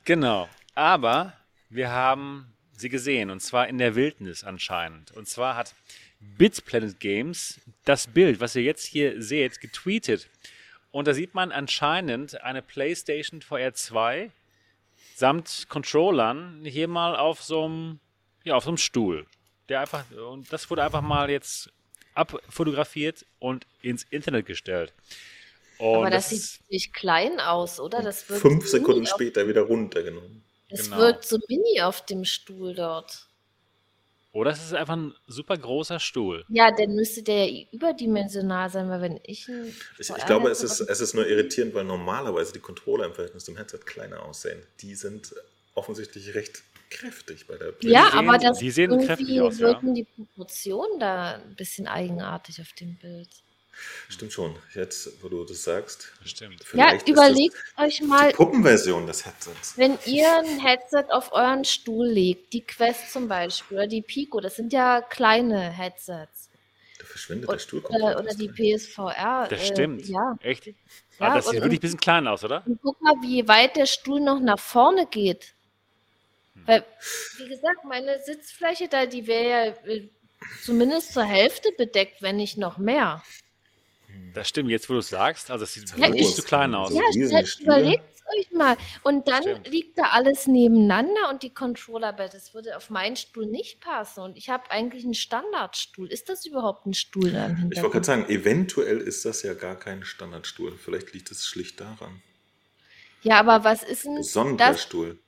Genau. Aber wir haben sie gesehen und zwar in der Wildnis anscheinend. Und zwar hat Bits Planet Games das Bild, was ihr jetzt hier seht, getweetet. Und da sieht man anscheinend eine PlayStation VR 2 samt Controllern hier mal auf so einem, ja, auf so einem Stuhl. Der einfach, und das wurde einfach mal jetzt abfotografiert und ins Internet gestellt. Und Aber das, das sieht ziemlich klein aus, oder? Das wird fünf Sekunden später wieder runtergenommen. Es genau. wirkt so mini auf dem Stuhl dort. Oder es ist einfach ein super großer Stuhl. Ja, dann müsste der ja überdimensional sein, weil wenn ich Ich, ich glaube, es ist, es ist nur irritierend, weil normalerweise die Controller im Verhältnis zum Headset kleiner aussehen. Die sind offensichtlich recht kräftig bei der Präsentation. Ja, sehen, aber das die sehen kräftig aus, wirken ja. die Proportionen da ein bisschen eigenartig auf dem Bild. Stimmt schon. Jetzt, wo du das sagst. Stimmt. Ja, überlegt euch mal. Die Puppenversion des Headsets. Wenn ihr ein Headset auf euren Stuhl legt, die Quest zum Beispiel oder die Pico, das sind ja kleine Headsets. Da verschwindet der Stuhl komplett. Oder, die PSVR. Das äh, stimmt. Ja. Echt? Ja, ah, das sieht wirklich ein bisschen klein aus, oder? Und guck mal, wie weit der Stuhl noch nach vorne geht. Hm. Weil, wie gesagt, meine Sitzfläche da, die wäre ja äh, zumindest zur Hälfte bedeckt, wenn nicht noch mehr. Das stimmt, jetzt wo du es sagst, also es sieht wirklich zu klein aus. Ja, stellt, überlegt es euch mal. Und dann stimmt. liegt da alles nebeneinander und die Controllerbett, das würde auf meinen Stuhl nicht passen. Und ich habe eigentlich einen Standardstuhl. Ist das überhaupt ein Stuhl dann? Ich wollte gerade sagen, eventuell ist das ja gar kein Standardstuhl. Vielleicht liegt es schlicht daran. Ja, aber was ist denn Sonderstuhl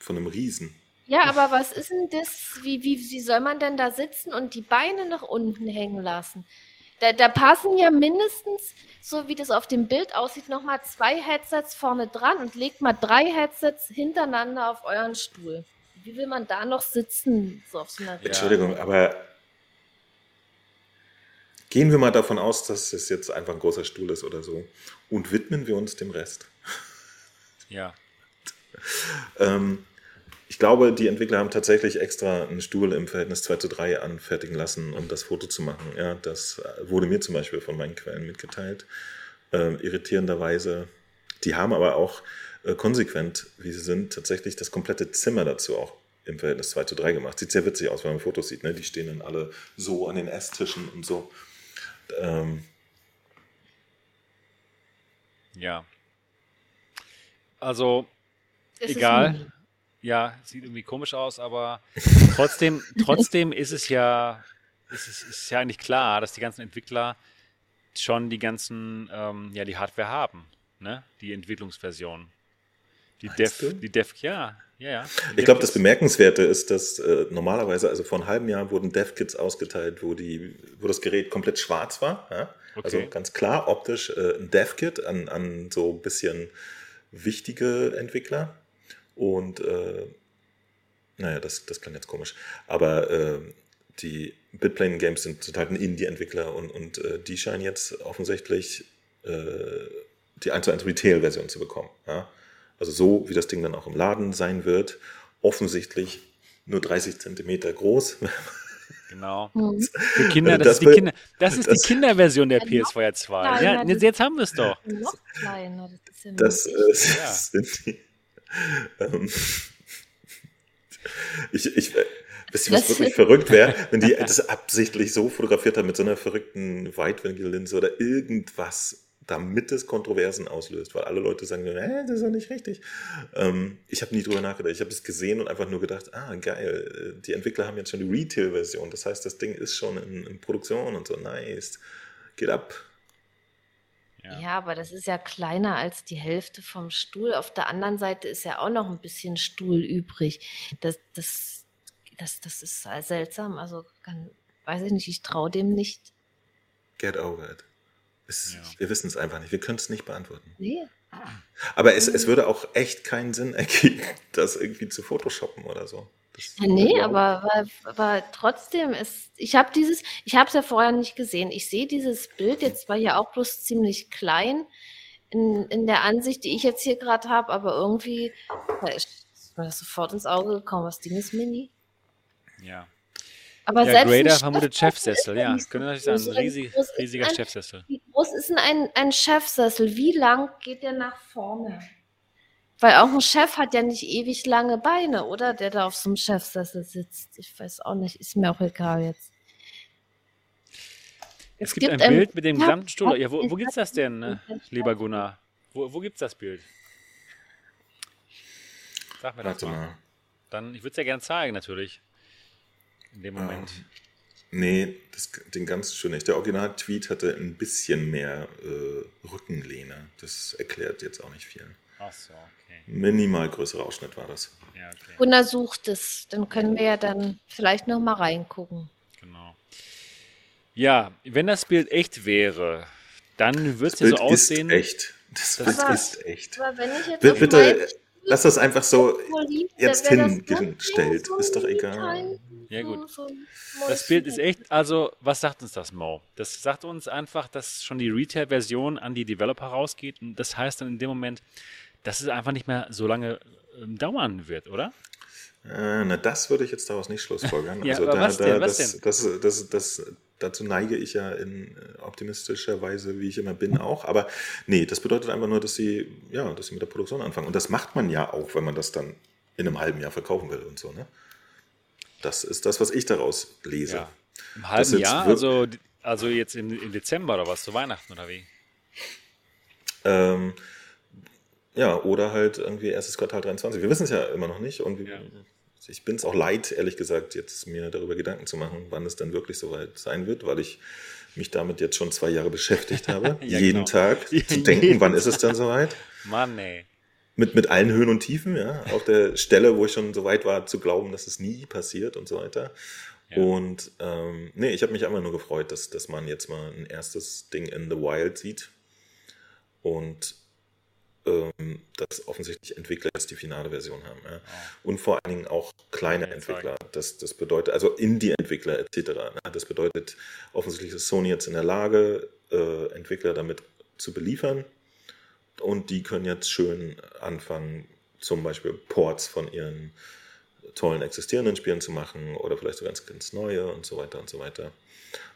von einem Riesen. Ja, aber was ist denn das? Wie, wie, wie soll man denn da sitzen und die Beine nach unten hängen lassen? Da, da, passen ja mindestens, so wie das auf dem Bild aussieht, nochmal zwei Headsets vorne dran und legt mal drei Headsets hintereinander auf euren Stuhl. Wie will man da noch sitzen, so auf so einer Entschuldigung, aber gehen wir mal davon aus, dass es jetzt einfach ein großer Stuhl ist oder so und widmen wir uns dem Rest. Ja. ähm, ich glaube, die Entwickler haben tatsächlich extra einen Stuhl im Verhältnis 2 zu 3 anfertigen lassen, um das Foto zu machen. Ja, das wurde mir zum Beispiel von meinen Quellen mitgeteilt. Äh, irritierenderweise. Die haben aber auch äh, konsequent, wie sie sind, tatsächlich das komplette Zimmer dazu auch im Verhältnis 2 zu 3 gemacht. Sieht sehr witzig aus, wenn man Fotos sieht. Ne? Die stehen dann alle so an den Esstischen und so. Ähm. Ja. Also, es egal ja, sieht irgendwie komisch aus, aber trotzdem, trotzdem ist es ja, ist es ist ja eigentlich klar, dass die ganzen Entwickler schon die ganzen, ähm, ja, die Hardware haben, ne? Die Entwicklungsversion. Die Dev, die Dev, ja, ja, ja. Ich glaube, das Bemerkenswerte ist, dass äh, normalerweise, also vor einem halben Jahr wurden Dev-Kits ausgeteilt, wo, die, wo das Gerät komplett schwarz war. Ja? Also okay. Also ganz klar optisch äh, ein Dev-Kit an, an so ein bisschen wichtige Entwickler. Und äh, naja, das, das klang jetzt komisch. Aber äh, die Bitplane Games sind total ein Indie-Entwickler und, und äh, die scheinen jetzt offensichtlich äh, die 1 zu 1 Retail-Version zu bekommen. Ja? Also so, wie das Ding dann auch im Laden sein wird, offensichtlich nur 30 Zentimeter groß. Genau. Mhm. Für Kinder, das, das, ist, die, Kinder, das ist das, die Kinderversion der PS4 2. Ja, jetzt haben wir es doch. Noch kleiner. Das, ist ja das sind die ich, ich, äh, wisst ihr, was das wirklich verrückt wäre, wenn die das absichtlich so fotografiert haben mit so einer verrückten Weitwinkellinse oder irgendwas, damit es Kontroversen auslöst, weil alle Leute sagen, äh, das ist doch nicht richtig. Ähm, ich habe nie drüber nachgedacht. Ich habe es gesehen und einfach nur gedacht, ah, geil, äh, die Entwickler haben jetzt schon die Retail-Version. Das heißt, das Ding ist schon in, in Produktion und so, nice. Geht ab. Ja. ja. aber das ist ja kleiner als die Hälfte vom Stuhl. Auf der anderen Seite ist ja auch noch ein bisschen Stuhl übrig. Das, das, das, das ist seltsam. Also kann, weiß ich nicht, ich traue dem nicht. Get over it. Es, ja. Wir wissen es einfach nicht. Wir können es nicht beantworten. Nee. Aber es, es würde auch echt keinen Sinn ergeben, das irgendwie zu photoshoppen oder so. Ja, nee, aber, aber, aber trotzdem ist, ich habe dieses, ich habe es ja vorher nicht gesehen. Ich sehe dieses Bild jetzt zwar hier auch bloß ziemlich klein in, in der Ansicht, die ich jetzt hier gerade habe, aber irgendwie da ist mir das sofort ins Auge gekommen. Das Ding ist mini. Ja. Aber ja, selbst Grader vermutet Chefsessel, ja. Das könnte natürlich sein, ein riesig, riesiger ein, Chefsessel. Wie groß ist denn ein, ein Chefsessel? Wie lang geht der nach vorne? Weil auch ein Chef hat ja nicht ewig lange Beine, oder? Der da auf so einem Chefsessel sitzt. Ich weiß auch nicht, ist mir auch egal jetzt. Es, es gibt, gibt, ein Bild mit dem gesamten Stuhl. Ja, wo, wo es das denn, ne? lieber Gunnar? Wo, wo es das Bild? Sag mir das mal. Dann, ich würde es ja gerne zeigen, natürlich. In dem Moment. Um, ähm, nee, das, den ganz schön nicht. Der Original-Tweet hatte ein bisschen mehr äh, Rückenlehne. Das erklärt jetzt auch nicht viel. Ach so, okay. Minimal größerer Ausschnitt war das. Ja, okay. Untersucht es, dann können wir ja dann vielleicht noch mal reingucken. Genau. Ja, wenn das Bild echt wäre, dann würde es ja so aussehen. Echt. Das, das Bild ist echt. Aber wenn ich jetzt Bitte, auf meinen lass das einfach so jetzt hingestellt. Ist doch egal. Ja, gut. Das Bild ist echt, also, was sagt uns das, Mo? Das sagt uns einfach, dass schon die Retail-Version an die Developer rausgeht. Und das heißt dann in dem Moment, dass es einfach nicht mehr so lange ähm, dauern wird, oder? Äh, na, das würde ich jetzt daraus nicht schlussfolgern. ja, also, da, was denn? Was das, denn? Das, das, das, dazu neige ich ja in äh, optimistischer Weise, wie ich immer bin, auch. Aber nee, das bedeutet einfach nur, dass sie, ja, dass sie mit der Produktion anfangen. Und das macht man ja auch, wenn man das dann in einem halben Jahr verkaufen will und so, ne? Das ist das, was ich daraus lese. Ja. Im halben Jahr? Also, also jetzt im, im, Dezember oder was? Zu Weihnachten oder wie? Ähm, ja, oder halt irgendwie erstes Quartal 23. Wir wissen es ja immer noch nicht und ja. ich bin es auch leid, ehrlich gesagt, jetzt mir darüber Gedanken zu machen, wann es dann wirklich soweit sein wird, weil ich mich damit jetzt schon zwei Jahre beschäftigt habe, ja, jeden genau. Tag zu denken, wann ist es dann soweit. Mann, ey mit, mit allen Höhen und Tiefen, ja. Auf der Stelle, wo ich schon so weit war, zu glauben, dass es nie passiert und so weiter. Ja. Und ähm, nee, ich habe mich einfach nur gefreut, dass, dass man jetzt mal ein erstes Ding in The Wild sieht. Und ähm, dass offensichtlich Entwickler jetzt die finale Version haben. Ja. Oh. Und vor allen Dingen auch kleine ja, Entwickler. Das, das bedeutet, also Indie-Entwickler etc. Ne? Das bedeutet, offensichtlich ist Sony jetzt in der Lage, äh, Entwickler damit zu beliefern und die können jetzt schön anfangen, zum Beispiel Ports von ihren tollen existierenden Spielen zu machen oder vielleicht so ganz, ganz neue und so weiter und so weiter.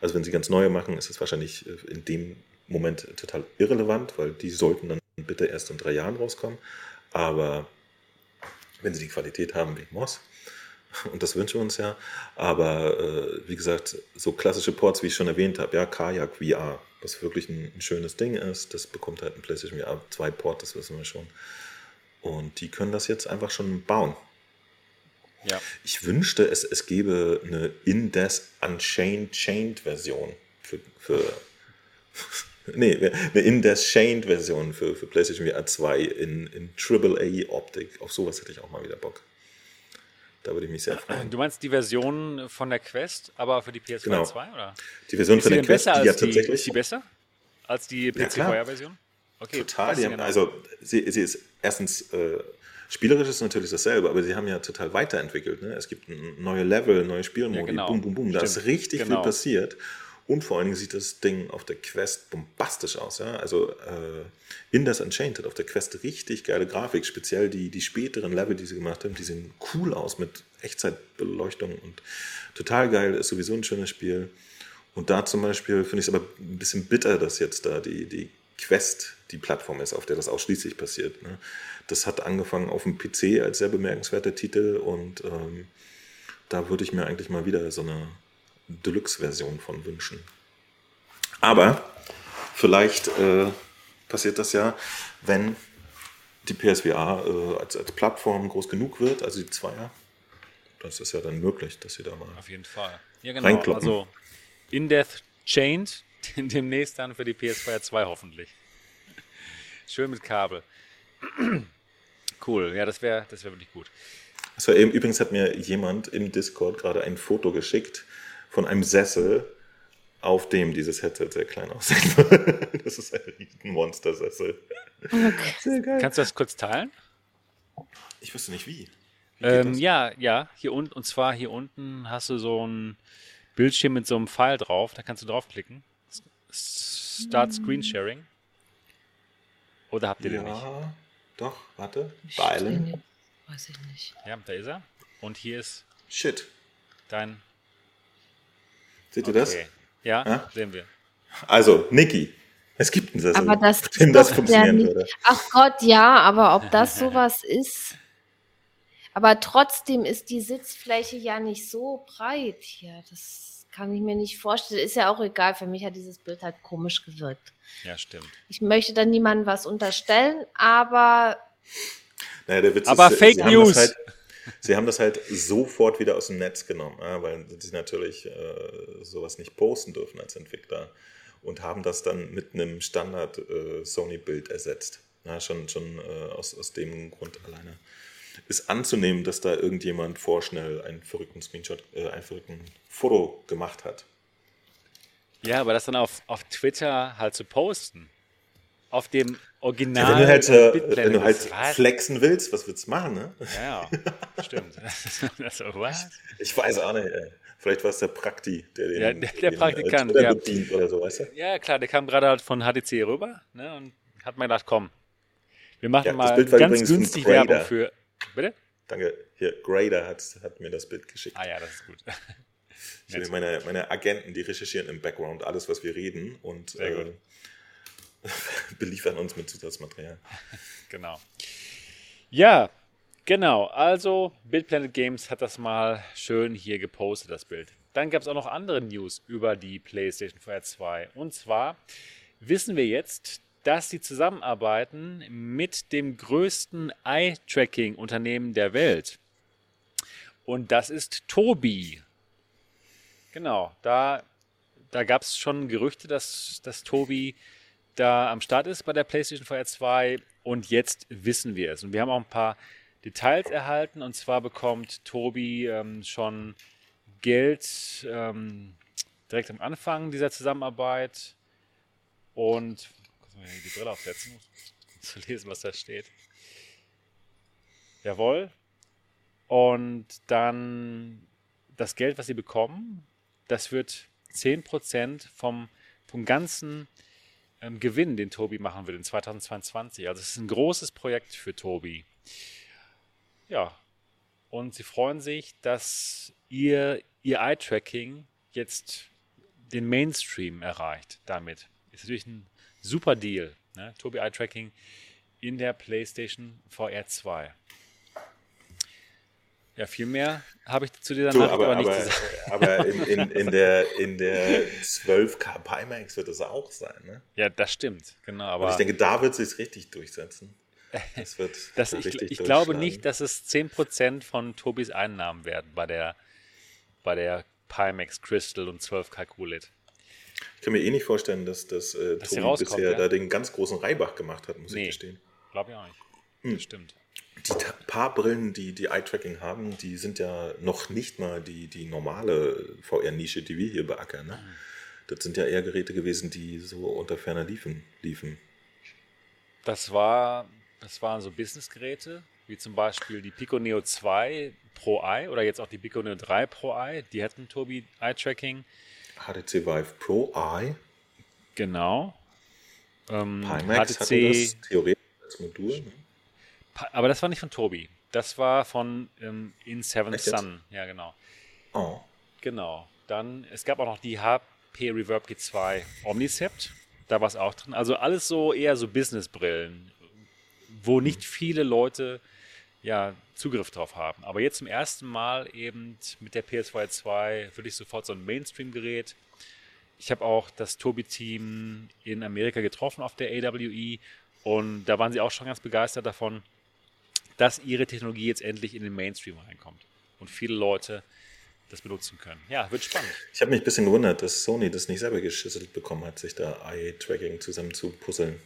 Also wenn sie ganz neue machen, ist es wahrscheinlich in dem Moment total irrelevant, weil die sollten dann bitte erst in drei Jahren rauskommen. Aber wenn sie die Qualität haben wie Moss, und das wünschen wir uns ja, aber äh, wie gesagt, so klassische Ports, wie ich schon erwähnt habe, ja, Kajak VR, was wirklich ein, ein, schönes Ding ist. Das bekommt halt ein PlayStation VR 2 Port, das wissen wir schon. Und die können das jetzt einfach schon bauen. Ja. Ich wünschte, es, es gäbe eine Indes Unchained Chained Version für, für nee, eine Indes Chained Version für, für PlayStation VR 2 in, in AAA Optik. Auf sowas hätte ich auch mal wieder Bock. Da würde ich mich sehr freuen. Du meinst die Version von der Quest, aber für die PS4 genau. 2, oder? Die Version ist von der Quest, die ja tatsächlich. Ist die besser als die PC-Version? okay. Total. Haben, genau. Also, sie, sie, ist erstens. Äh, spielerisch ist natürlich dasselbe, aber sie haben ja total weiterentwicklt. Ne? Es gibt neue Level, neue Spielmodi, ja, genau. boom, boom, boom. Da ist richtig genau. viel passiert. Und vor allen Dingen sieht das Ding auf der Quest bombastisch aus. Ja? Also äh, in das Unchained hat auf der Quest richtig geile Grafik. Speziell die, die späteren Level, die sie gemacht haben, die sehen cool aus mit Echtzeitbeleuchtung und total geil. Ist sowieso ein schönes Spiel. Und da zum Beispiel finde ich es aber ein bisschen bitter, dass jetzt da die, die Quest die Plattform ist, auf der das ausschließlich passiert. Ne? Das hat angefangen auf dem PC als sehr bemerkenswerter Titel und ähm, da würde ich mir eigentlich mal wieder so eine Deluxe-Version von wünschen. Aber vielleicht äh, passiert das ja, wenn die PSVR äh, als, als Plattform groß genug wird, also die Zweier. Das ist ja dann möglich, dass sie da mal. Auf jeden Fall. Ja, genau. Also In Death Chained demnächst dann für die PS4 2 hoffentlich. Schön mit Kabel. cool, ja, das wäre das wär wirklich gut. Also, übrigens hat mir jemand im Discord gerade ein Foto geschickt von einem Sessel, auf dem dieses Headset sehr klein aussieht. das ist ein riesen Monstersessel. Okay. Kannst du das kurz teilen? Ich wüsste nicht wie. wie ähm, ja, ja, hier unten, und zwar hier unten hast du so ein Bildschirm mit so einem Pfeil drauf, da kannst du draufklicken. Start Screen Sharing. Oder habt ihr ja, den nicht? Doch, warte. Beilen. Weiß ich nicht. Ja, da ist er. Und hier ist Shit. dein Seht ihr das? Ja, ja, sehen wir. Also, Niki, es gibt einen Sessel, aber das dem das funktionieren würde. Ach Gott, ja, aber ob das sowas ist. Aber trotzdem ist die Sitzfläche ja nicht so breit hier. Das kann ich mir nicht vorstellen. Ist ja auch egal. Für mich hat dieses Bild halt komisch gewirkt. Ja, stimmt. Ich möchte dann niemandem was unterstellen, aber. Naja, der Witz aber ist, Fake News. Halt, Sie haben das halt sofort wieder aus dem Netz genommen, ja, weil sie natürlich äh, sowas nicht posten dürfen als Entwickler und haben das dann mit einem Standard äh, ersetzt. Ja, schon schon äh, aus, aus dem Grund alleine ist anzunehmen, dass da irgendjemand vorschnell einen verrückten Screenshot, äh, ein verrückten Foto gemacht hat. Ja, aber das dann auf, auf Twitter halt zu posten, auf dem Original. Ja, wenn du halt, äh, wenn du halt flexen willst, was willst du machen, ne? Ja, stimmt. also, ich weiß auch nicht, ey. Vielleicht war es der Prakti, der den, ja, der, der den, Praktikant, äh, ja. bedient oder so, weißt du? Ja, klar, der kam gerade halt von HTC rüber ne, und hat mir gedacht, komm, wir machen Ja, mal ganz günstig. Werbung für. Bitte? Danke. Hier, Grader hat, hat mir das Bild geschickt. Ah ja, das ist gut. Ich meine, meine Agenten, die recherchieren im Background alles, was wir reden und äh, beliefern uns mit Zusatzmaterial. Genau. Ja, genau. Also, Bild Planet Games hat das mal schön hier gepostet, das Bild. Dann gab es auch noch andere News über die PlayStation VR 2. Und zwar wissen wir jetzt, dass sie zusammenarbeiten mit dem größten Eye-Tracking-Unternehmen der Welt. Und das ist Tobi. Genau, da, da gab es schon Gerüchte, dass, dass Tobi da am Start ist bei der PlayStation VR 2 und jetzt wissen wir es. Und wir haben auch ein paar Details erhalten und zwar bekommt Tobi ähm, schon Geld ähm, direkt am Anfang dieser Zusammenarbeit und kurz mal die Brille aufsetzen, um zu lesen, was da steht. Jawohl. Und dann das Geld, was sie bekommen, das wird 10% vom, vom ganzen ähm, Gewinn, den Tobi machen wird in 2022. Also es ist ein großes Projekt für Tobi. Ja, und sie freuen sich, dass ihr, ihr Eye-Tracking jetzt den Mainstream erreicht damit. Ist natürlich ein super Deal. Ne? Tobi Eye-Tracking in der PlayStation VR 2. Ja, viel mehr habe ich zu dieser So, Nacht aber, aber nicht aber, zu sagen. aber in, in, in, der, in der 12K Pimax wird es auch sein. Ne? Ja, das stimmt. Genau, Und aber ich denke, da wird es sich richtig durchsetzen. Das wird das, ich, ich glaube nicht, dass es 10% von Tobis Einnahmen werden bei der, bei der Pimax Crystal und 12 Calculate. Ich kann mir eh nicht vorstellen, dass, dass, äh, Dass Tobi bisher ja? da den ganz großen Reibach gemacht hat, muss Nee. ich gestehen. Glaube ich auch nicht. Hm. Das stimmt. Die paar Brillen, die die Eye-Tracking haben, die sind ja noch nicht mal die, die normale VR-Nische, die wir hier beackern. Ne? Das sind ja eher Geräte gewesen, die so unter ferner liefen. liefen. Das war, das waren so Businessgeräte, wie zum Beispiel die Pico Neo 2 Pro Eye oder jetzt auch die Pico Neo 3 Pro Eye. Die hatten Tobi Eye Tracking. HTC Vive Pro Eye, Genau. Ähm, Pimax hatte HTC, das theoretisch als Modul. Ne? Aber das war nicht von Tobi. Das war von ähm, In Seven Echt jetzt? Sun. Ja, genau. Oh. Genau. Dann, es gab auch noch die HP Reverb G2 Omnicept. Da war es auch drin. Also alles so eher so Businessbrillen, wo nicht viele Leute ja, Zugriff drauf haben. Aber jetzt zum ersten Mal eben mit der PS2 2 wirklich sofort so ein Mainstream-Gerät. Ich habe auch das Tobi-Team in Amerika getroffen auf der AWE und da waren sie auch schon ganz begeistert davon, dass ihre Technologie jetzt endlich in den Mainstream reinkommt und viele Leute das benutzen können. Ja, wird spannend. Ich habe mich ein bisschen gewundert, dass Sony das nicht selber geschüsselt bekommen hat, sich da Eye-Tracking zusammen zu puzzeln.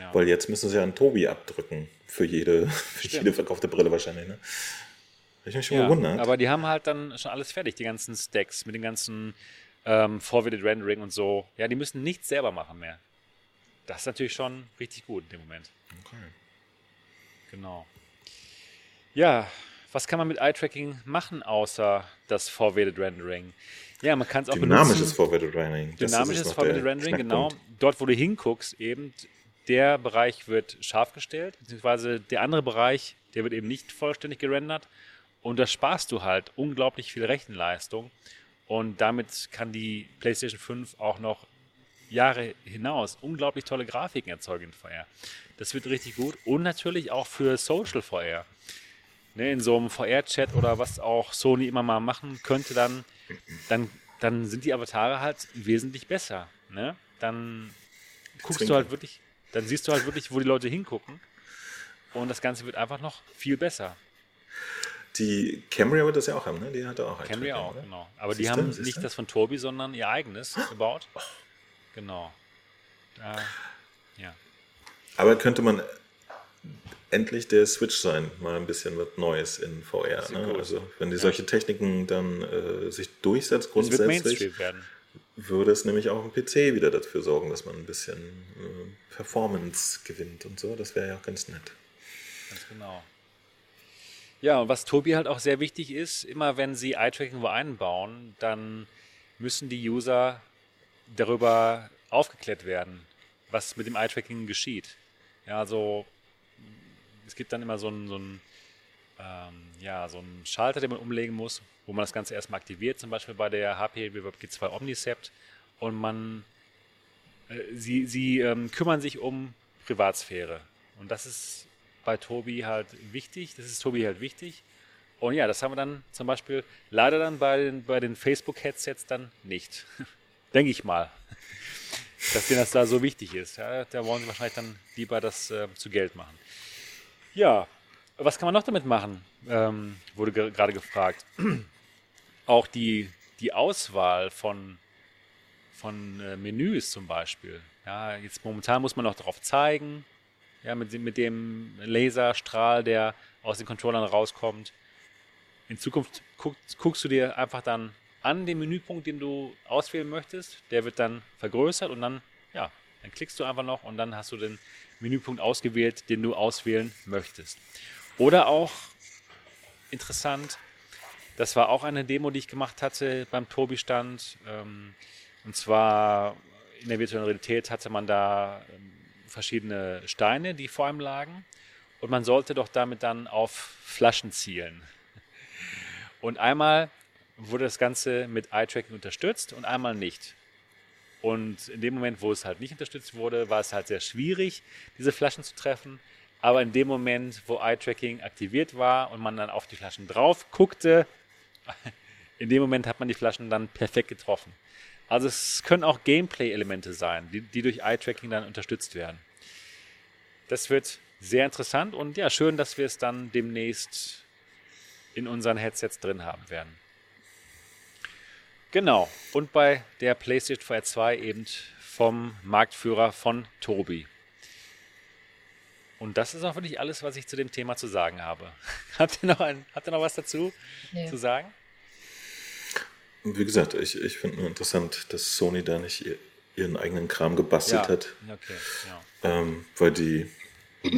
Ja. Weil jetzt müssen sie an Tobi abdrücken. Für jede, für jede verkaufte Brille wahrscheinlich. Ne? Ich mich schon Ja, gewundert. aber die haben halt dann schon alles fertig, die ganzen Stacks mit den ganzen ähm, Forwarded Rendering und so. Ja, die müssen nichts selber machen mehr. Das ist natürlich schon richtig gut in dem Moment. Okay. Genau. Ja, was kann man mit Eye-Tracking machen, außer das Forwarded Rendering? Ja, man kann es auch Dynamisches benutzen. Forwarded Rendering. Dynamisches Forwarded der Rendering, genau. Dort, wo du hinguckst, eben, der Bereich wird scharf gestellt, beziehungsweise der andere Bereich, der wird eben nicht vollständig gerendert. Und da sparst du halt unglaublich viel Rechenleistung. Und damit kann die PlayStation 5 auch noch Jahre hinaus unglaublich tolle Grafiken erzeugen in VR. Das wird richtig gut. Und natürlich auch für Social VR. Ne, in so einem VR-Chat oder was auch Sony immer mal machen könnte, dann, dann, dann sind die Avatare halt wesentlich besser. Ne? Dann guckst du Zwinkern. halt wirklich, dann siehst du halt wirklich, wo die Leute hingucken. Und das Ganze wird einfach noch viel besser. Die Camry wird das ja auch haben, ne? Die hat auch ein Camry auch, oder? genau. Aber die Siehste, haben siehste? nicht das von Tobi, sondern ihr eigenes gebaut. Genau. Da, ja. Aber könnte man endlich der Switch sein, mal ein bisschen was Neues in VR. Ne? Also wenn die Ja. solche Techniken dann äh, sich durchsetzt grundsätzlich, würde es nämlich auch im PC wieder dafür sorgen, dass man ein bisschen äh, Performance gewinnt und so. Das wäre ja auch ganz nett. Ganz genau. Ja, und was Tobi halt auch sehr wichtig ist, immer wenn sie Eye-Tracking wo einbauen, dann müssen die User darüber aufgeklärt werden, was mit dem Eye-Tracking geschieht. Ja, also es gibt dann immer so einen, so einen, ähm, ja, so einen Schalter, den man umlegen muss, wo man das Ganze erstmal aktiviert, zum Beispiel bei der HP Reverb G2 Omnicept und man äh, sie, sie ähm, kümmern sich um Privatsphäre. Und das ist bei Tobi halt wichtig. Das ist Tobi halt wichtig. Und ja, das haben wir dann zum Beispiel leider dann bei den, bei den Facebook-Headsets dann nicht. Denke ich mal. Dass denen das da so wichtig ist. Ja, da wollen sie wahrscheinlich dann lieber das äh, zu Geld machen. Ja, was kann man noch damit machen? Ähm, wurde ge gerade gefragt. Auch die, die Auswahl von, von äh, Menüs zum Beispiel. Ja, jetzt momentan muss man noch darauf zeigen, ja, mit, mit dem Laserstrahl, der aus den Controllern rauskommt. In Zukunft guck, guckst du dir einfach dann an den Menüpunkt, den du auswählen möchtest. Der wird dann vergrößert und dann, ja, dann klickst du einfach noch und dann hast du den Menüpunkt ausgewählt, den du auswählen möchtest. Oder auch interessant, das war auch eine Demo, die ich gemacht hatte beim Tobi-Stand. Ähm, und zwar in der virtuellen Realität hatte man da ähm, verschiedene Steine, die vor einem lagen. Und man sollte doch damit dann auf Flaschen zielen. Und einmal wurde das Ganze mit Eye-Tracking unterstützt und einmal nicht. Und in dem Moment, wo es halt nicht unterstützt wurde, war es halt sehr schwierig, diese Flaschen zu treffen. Aber in dem Moment, wo Eye-Tracking aktiviert war und man dann auf die Flaschen drauf guckte, in dem Moment hat man die Flaschen dann perfekt getroffen. Also es können auch Gameplay-Elemente sein, die, die durch Eye-Tracking dann unterstützt werden. Das wird sehr interessant und ja, schön, dass wir es dann demnächst in unseren Headsets drin haben werden. Genau. Und bei der PlayStation VR 2 eben vom Marktführer von Tobi. Und das ist auch wirklich alles, was ich zu dem Thema zu sagen habe. habt, ihr noch ein, habt ihr noch was dazu nee. zu sagen? Wie gesagt, ich, ich finde nur interessant, dass Sony da nicht ihren eigenen Kram gebastelt ja. hat. Okay, ja. ähm, weil die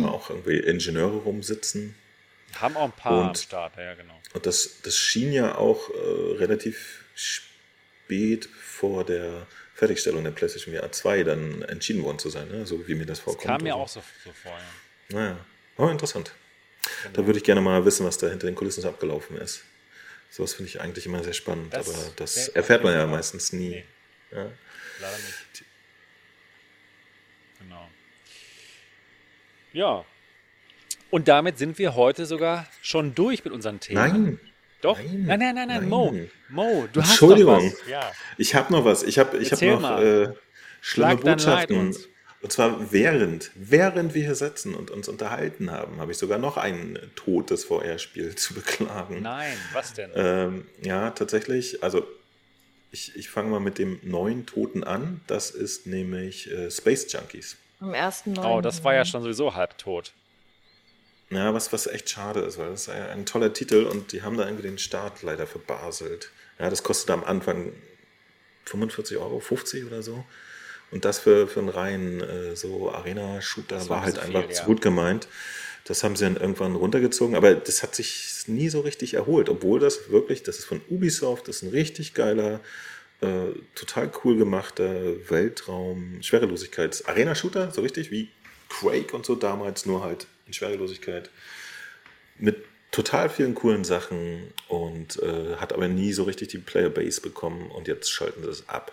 auch irgendwie Ingenieure rumsitzen. Haben auch ein paar und, am Start, ja, genau. Und das, das schien ja auch äh, relativ spät vor der Fertigstellung der PlayStation VR 2 dann entschieden worden zu sein, ne? so wie mir das vorkommt. Das kam mir auch so, so vor, ja. Naja, oh, interessant. Genau. Da würde ich gerne mal wissen, was da hinter den Kulissen abgelaufen ist. Sowas finde ich eigentlich immer sehr spannend, das aber das erfährt man ja meistens nie. Nee. Ja? Leider nicht. Genau. Ja. Und damit sind wir heute sogar schon durch mit unseren Themen. Nein. Doch? Nein, nein, nein, nein, nein. Mo. Mo, du hast Entschuldigung. Ja. Ich habe noch was. Ich habe ich hab noch äh, schlimme Schlag Botschaften. Und zwar während, während wir hier sitzen und uns unterhalten haben, habe ich sogar noch ein totes VR-Spiel zu beklagen. Nein, was denn? Ähm, ja, tatsächlich. Also ich, ich fange mal mit dem neuen Toten an. Das ist nämlich äh, Space Junkies. Am ersten neuen. Oh, das war ja schon sowieso halb tot. Ja, was, was echt schade ist, weil das ist ein toller Titel und die haben da irgendwie den Start leider verbaselt. Ja, das kostet am Anfang 45 Euro, 50 oder so. Und das für, für einen reinen äh, so Arena-Shooter war halt einfach viel, zu gut gemeint. Das haben sie dann irgendwann runtergezogen, aber das hat sich nie so richtig erholt, obwohl das wirklich, das ist von Ubisoft, das ist ein richtig geiler, äh, total cool gemachter Weltraum, Schwerelosigkeits, Arena-Shooter, so richtig wie Quake und so damals, nur halt in Schwerelosigkeit. Mit total vielen coolen Sachen und äh, hat aber nie so richtig die Playerbase bekommen und jetzt schalten sie es ab.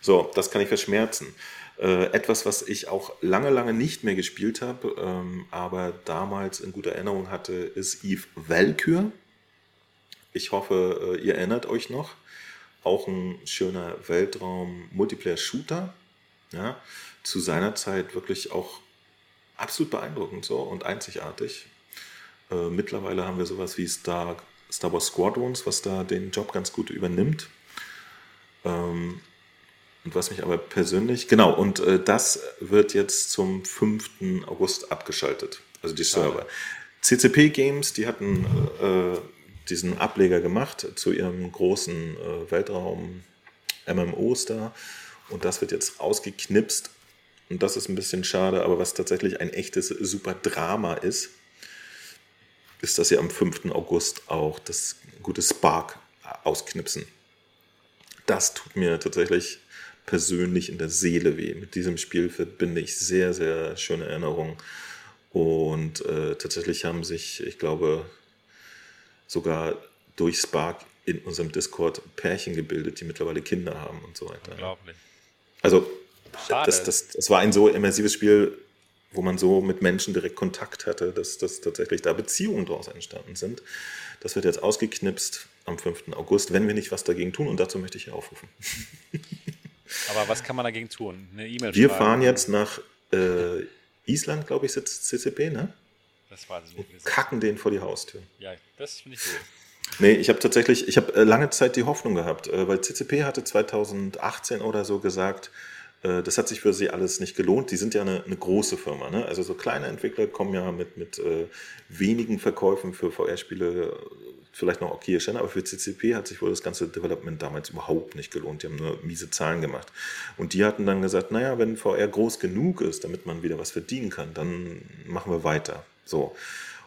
So, das kann ich verschmerzen. Äh, etwas, was ich auch lange, lange nicht mehr gespielt habe, ähm, aber damals in guter Erinnerung hatte, ist Eve Valkyr. Ich hoffe, äh, ihr erinnert euch noch. Auch ein schöner Weltraum-Multiplayer-Shooter. Ja, zu seiner Zeit wirklich auch absolut beeindruckend so und einzigartig. Äh, mittlerweile haben wir sowas wie Star, Star Wars Squadrons, was da den Job ganz gut übernimmt. Ähm, und was mich aber persönlich, genau, und äh, das wird jetzt zum 5. August abgeschaltet, also die Server. CCP Games, die hatten äh, diesen Ableger gemacht zu ihrem großen äh, Weltraum MMOs da. Und das wird jetzt ausgeknipst. Und das ist ein bisschen schade, aber was tatsächlich ein echtes super Drama ist, ist, dass sie am 5. August auch das gute Spark ausknipsen. Das tut mir tatsächlich persönlich in der Seele weh. Mit diesem Spiel verbinde ich sehr, sehr schöne Erinnerungen. Und äh, tatsächlich haben sich, ich glaube, sogar durch Spark in unserem Discord Pärchen gebildet, die mittlerweile Kinder haben und so weiter. Unglaublich. Also, das, das, das war ein so immersives Spiel, wo man so mit Menschen direkt Kontakt hatte, dass, dass tatsächlich da Beziehungen daraus entstanden sind. Das wird jetzt ausgeknipst am 5. August, wenn wir nicht was dagegen tun. Und dazu möchte ich aufrufen. Aber was kann man dagegen tun? Eine E-Mail Wir fahren jetzt nach äh, Island, glaube ich, sitzt CCP, ne? Das weiß ich nicht. Und kacken den vor die Haustür. Ja, das finde ich gut. Nee, ich habe tatsächlich, ich habe äh, lange Zeit die Hoffnung gehabt, äh, weil CCP hatte 2018 oder so gesagt, äh, das hat sich für sie alles nicht gelohnt. Die sind ja eine, eine große Firma. Ne? Also so kleine Entwickler kommen ja mit, mit äh, wenigen Verkäufen für VR-Spiele vielleicht noch okay erscheinen, aber für CCP hat sich wohl das ganze Development damals überhaupt nicht gelohnt. Die haben nur miese Zahlen gemacht. Und die hatten dann gesagt, naja, wenn VR groß genug ist, damit man wieder was verdienen kann, dann machen wir weiter. So.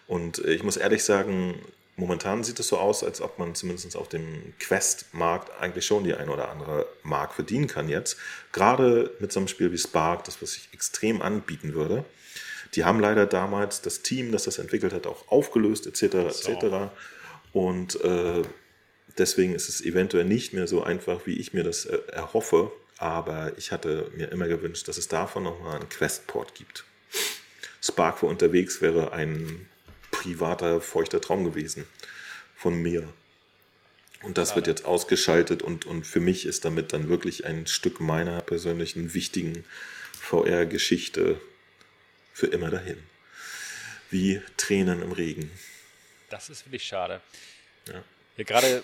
Und äh, ich muss ehrlich sagen, momentan sieht es so aus, als ob man zumindest auf dem Quest-Markt eigentlich schon die eine oder andere Mark verdienen kann jetzt. Gerade mit so einem Spiel wie Spark, das was sich extrem anbieten würde. Die haben leider damals das Team, das das entwickelt hat, auch aufgelöst, etc. etc. Und äh, deswegen ist es eventuell nicht mehr so einfach, wie ich mir das äh, erhoffe. Aber ich hatte mir immer gewünscht, dass es davon nochmal einen Questport gibt. Spark für unterwegs wäre ein privater, feuchter Traum gewesen von mir. Und das wird jetzt ausgeschaltet und, und für mich ist damit dann wirklich ein Stück meiner persönlichen wichtigen VR-Geschichte für immer dahin. Wie Tränen im Regen. Das ist wirklich schade. Ja, ja gerade,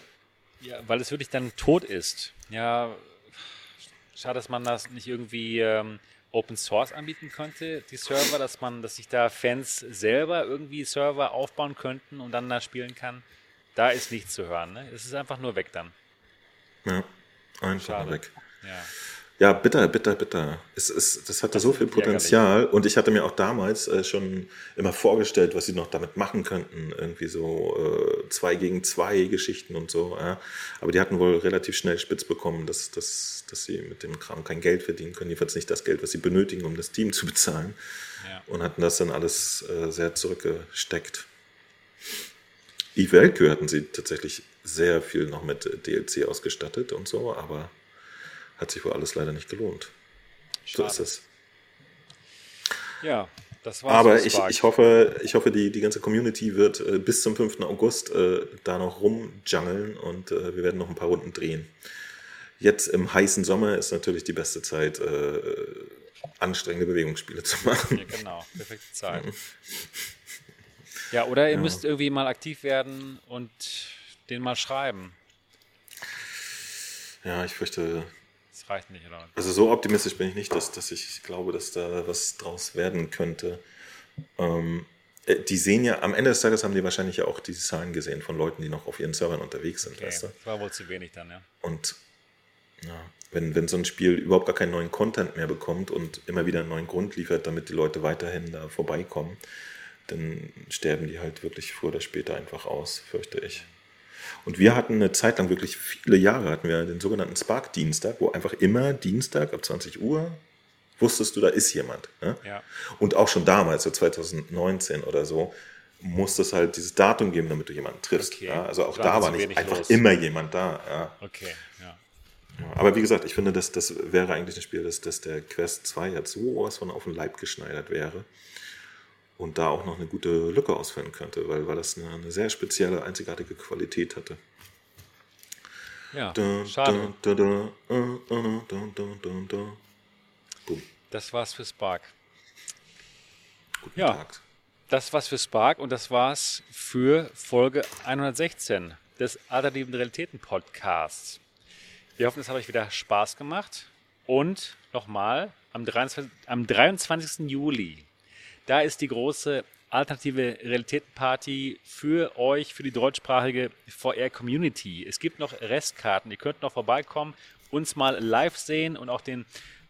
ja, weil es wirklich dann tot ist. Ja, schade, dass man das nicht irgendwie ähm, Open Source anbieten könnte, die Server, dass man, dass sich da Fans selber irgendwie Server aufbauen könnten und dann da spielen kann. Da ist nichts zu hören. Ne? Es ist einfach nur weg dann. Ja, einfach Schade. weg. Ja. Ja, bitter, bitter, bitter. Es, es, das hatte das so viel Potenzial und ich hatte mir auch damals äh, schon immer vorgestellt, was sie noch damit machen könnten. Irgendwie so äh, zwei gegen zwei Geschichten und so. Ja. Aber die hatten wohl relativ schnell spitz bekommen, dass, dass, dass sie mit dem Kram kein Geld verdienen können. Jedenfalls nicht das Geld, was sie benötigen, um das Team zu bezahlen. Ja. Und hatten das dann alles äh, sehr zurückgesteckt. Yves Weltkö hatten sie tatsächlich sehr viel noch mit DLC ausgestattet und so, aber hat sich wohl alles leider nicht gelohnt. Schade. So ist es. Ja, das war's. Aber ich, ich hoffe, ich hoffe die, die ganze Community wird äh, bis zum 5. August äh, da noch rumjungeln und äh, wir werden noch ein paar Runden drehen. Jetzt im heißen Sommer ist natürlich die beste Zeit, äh, anstrengende Bewegungsspiele zu machen. Ja, genau, perfekte Zeit. ja, oder ihr ja. müsst irgendwie mal aktiv werden und den mal schreiben. Ja, ich fürchte, das reicht nicht, oder? Also so optimistisch bin ich nicht, dass, dass ich glaube, dass da was draus werden könnte. Ähm, äh, die sehen ja, am Ende des Tages haben die wahrscheinlich ja auch diese Zahlen gesehen von Leuten, die noch auf ihren Servern unterwegs sind. Okay. Weißt du? Das war wohl zu wenig dann, ja. Und ja, wenn, wenn so ein Spiel überhaupt gar keinen neuen Content mehr bekommt und immer wieder einen neuen Grund liefert, damit die Leute weiterhin da vorbeikommen, dann sterben die halt wirklich früher oder später einfach aus, fürchte ich. Und wir hatten eine Zeit lang, wirklich viele Jahre, hatten wir den sogenannten Spark-Dienstag, wo einfach immer Dienstag ab 20 Uhr wusstest du, da ist jemand. Ne? Ja. Und auch schon damals, so 2019 oder so, musste es halt dieses Datum geben, damit du jemanden triffst. Okay. Ja? Also auch da war nicht einfach los. immer jemand da. Ja. Okay, ja. Aber wie gesagt, ich finde, das, das wäre eigentlich ein Spiel, dass, dass der Quest 2 jetzt so was von auf den Leib geschneidert wäre und da auch noch eine gute Lücke ausfüllen könnte, weil, weil das eine, eine sehr spezielle, einzigartige Qualität hatte. Ja, da, schade. Da, da, das war's für Spark. Guten ja, Tag. das war's für Spark und das war's für Folge 116 des Alternativen Realitäten Podcasts. Wir hoffen, es hat euch wieder Spaß gemacht und nochmal am 23, am 23. Juli da ist die große alternative Realitätenparty für euch, für die deutschsprachige VR-Community. Es gibt noch Restkarten. Ihr könnt noch vorbeikommen uns mal live sehen und auch den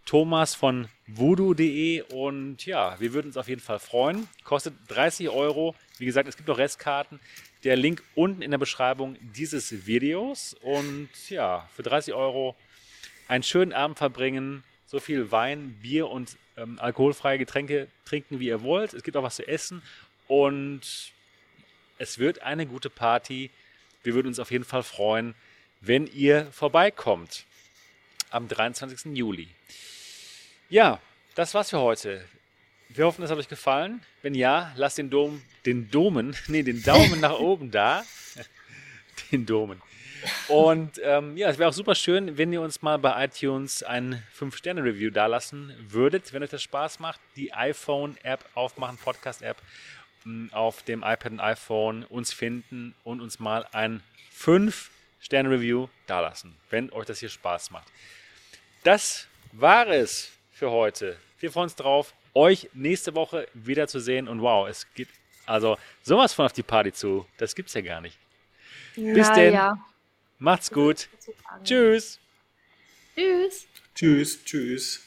Thomas von voodoo.de. Und ja, wir würden uns auf jeden Fall freuen. Kostet 30 Euro. Wie gesagt, es gibt noch Restkarten. Der Link unten in der Beschreibung dieses Videos. Und ja, für 30 Euro einen schönen Abend verbringen. So viel Wein, Bier und ähm, alkoholfreie Getränke trinken, wie ihr wollt. Es gibt auch was zu essen. Und es wird eine gute Party. Wir würden uns auf jeden Fall freuen, wenn ihr vorbeikommt am 23. Juli. Ja, das war's für heute. Wir hoffen, es hat euch gefallen. Wenn ja, lasst den Dom, den Domen, nee, den Daumen nach oben da. Den Domen. Und ähm, ja, es wäre auch super schön, wenn ihr uns mal bei iTunes ein 5-Sterne-Review dalassen würdet, wenn euch das Spaß macht. Die iPhone-App aufmachen, Podcast-App hm, auf dem iPad und iPhone uns finden und uns mal ein 5-Sterne-Review dalassen, wenn euch das hier Spaß macht. Das war es für heute. Wir freuen uns drauf, euch nächste Woche wieder zu sehen. Und wow, es gibt also sowas von auf die Party zu. Das gibt's ja gar nicht. Bis denn. Ja. Macht's gut. Tschüss. Tschüss. Tschüss. Tschüss.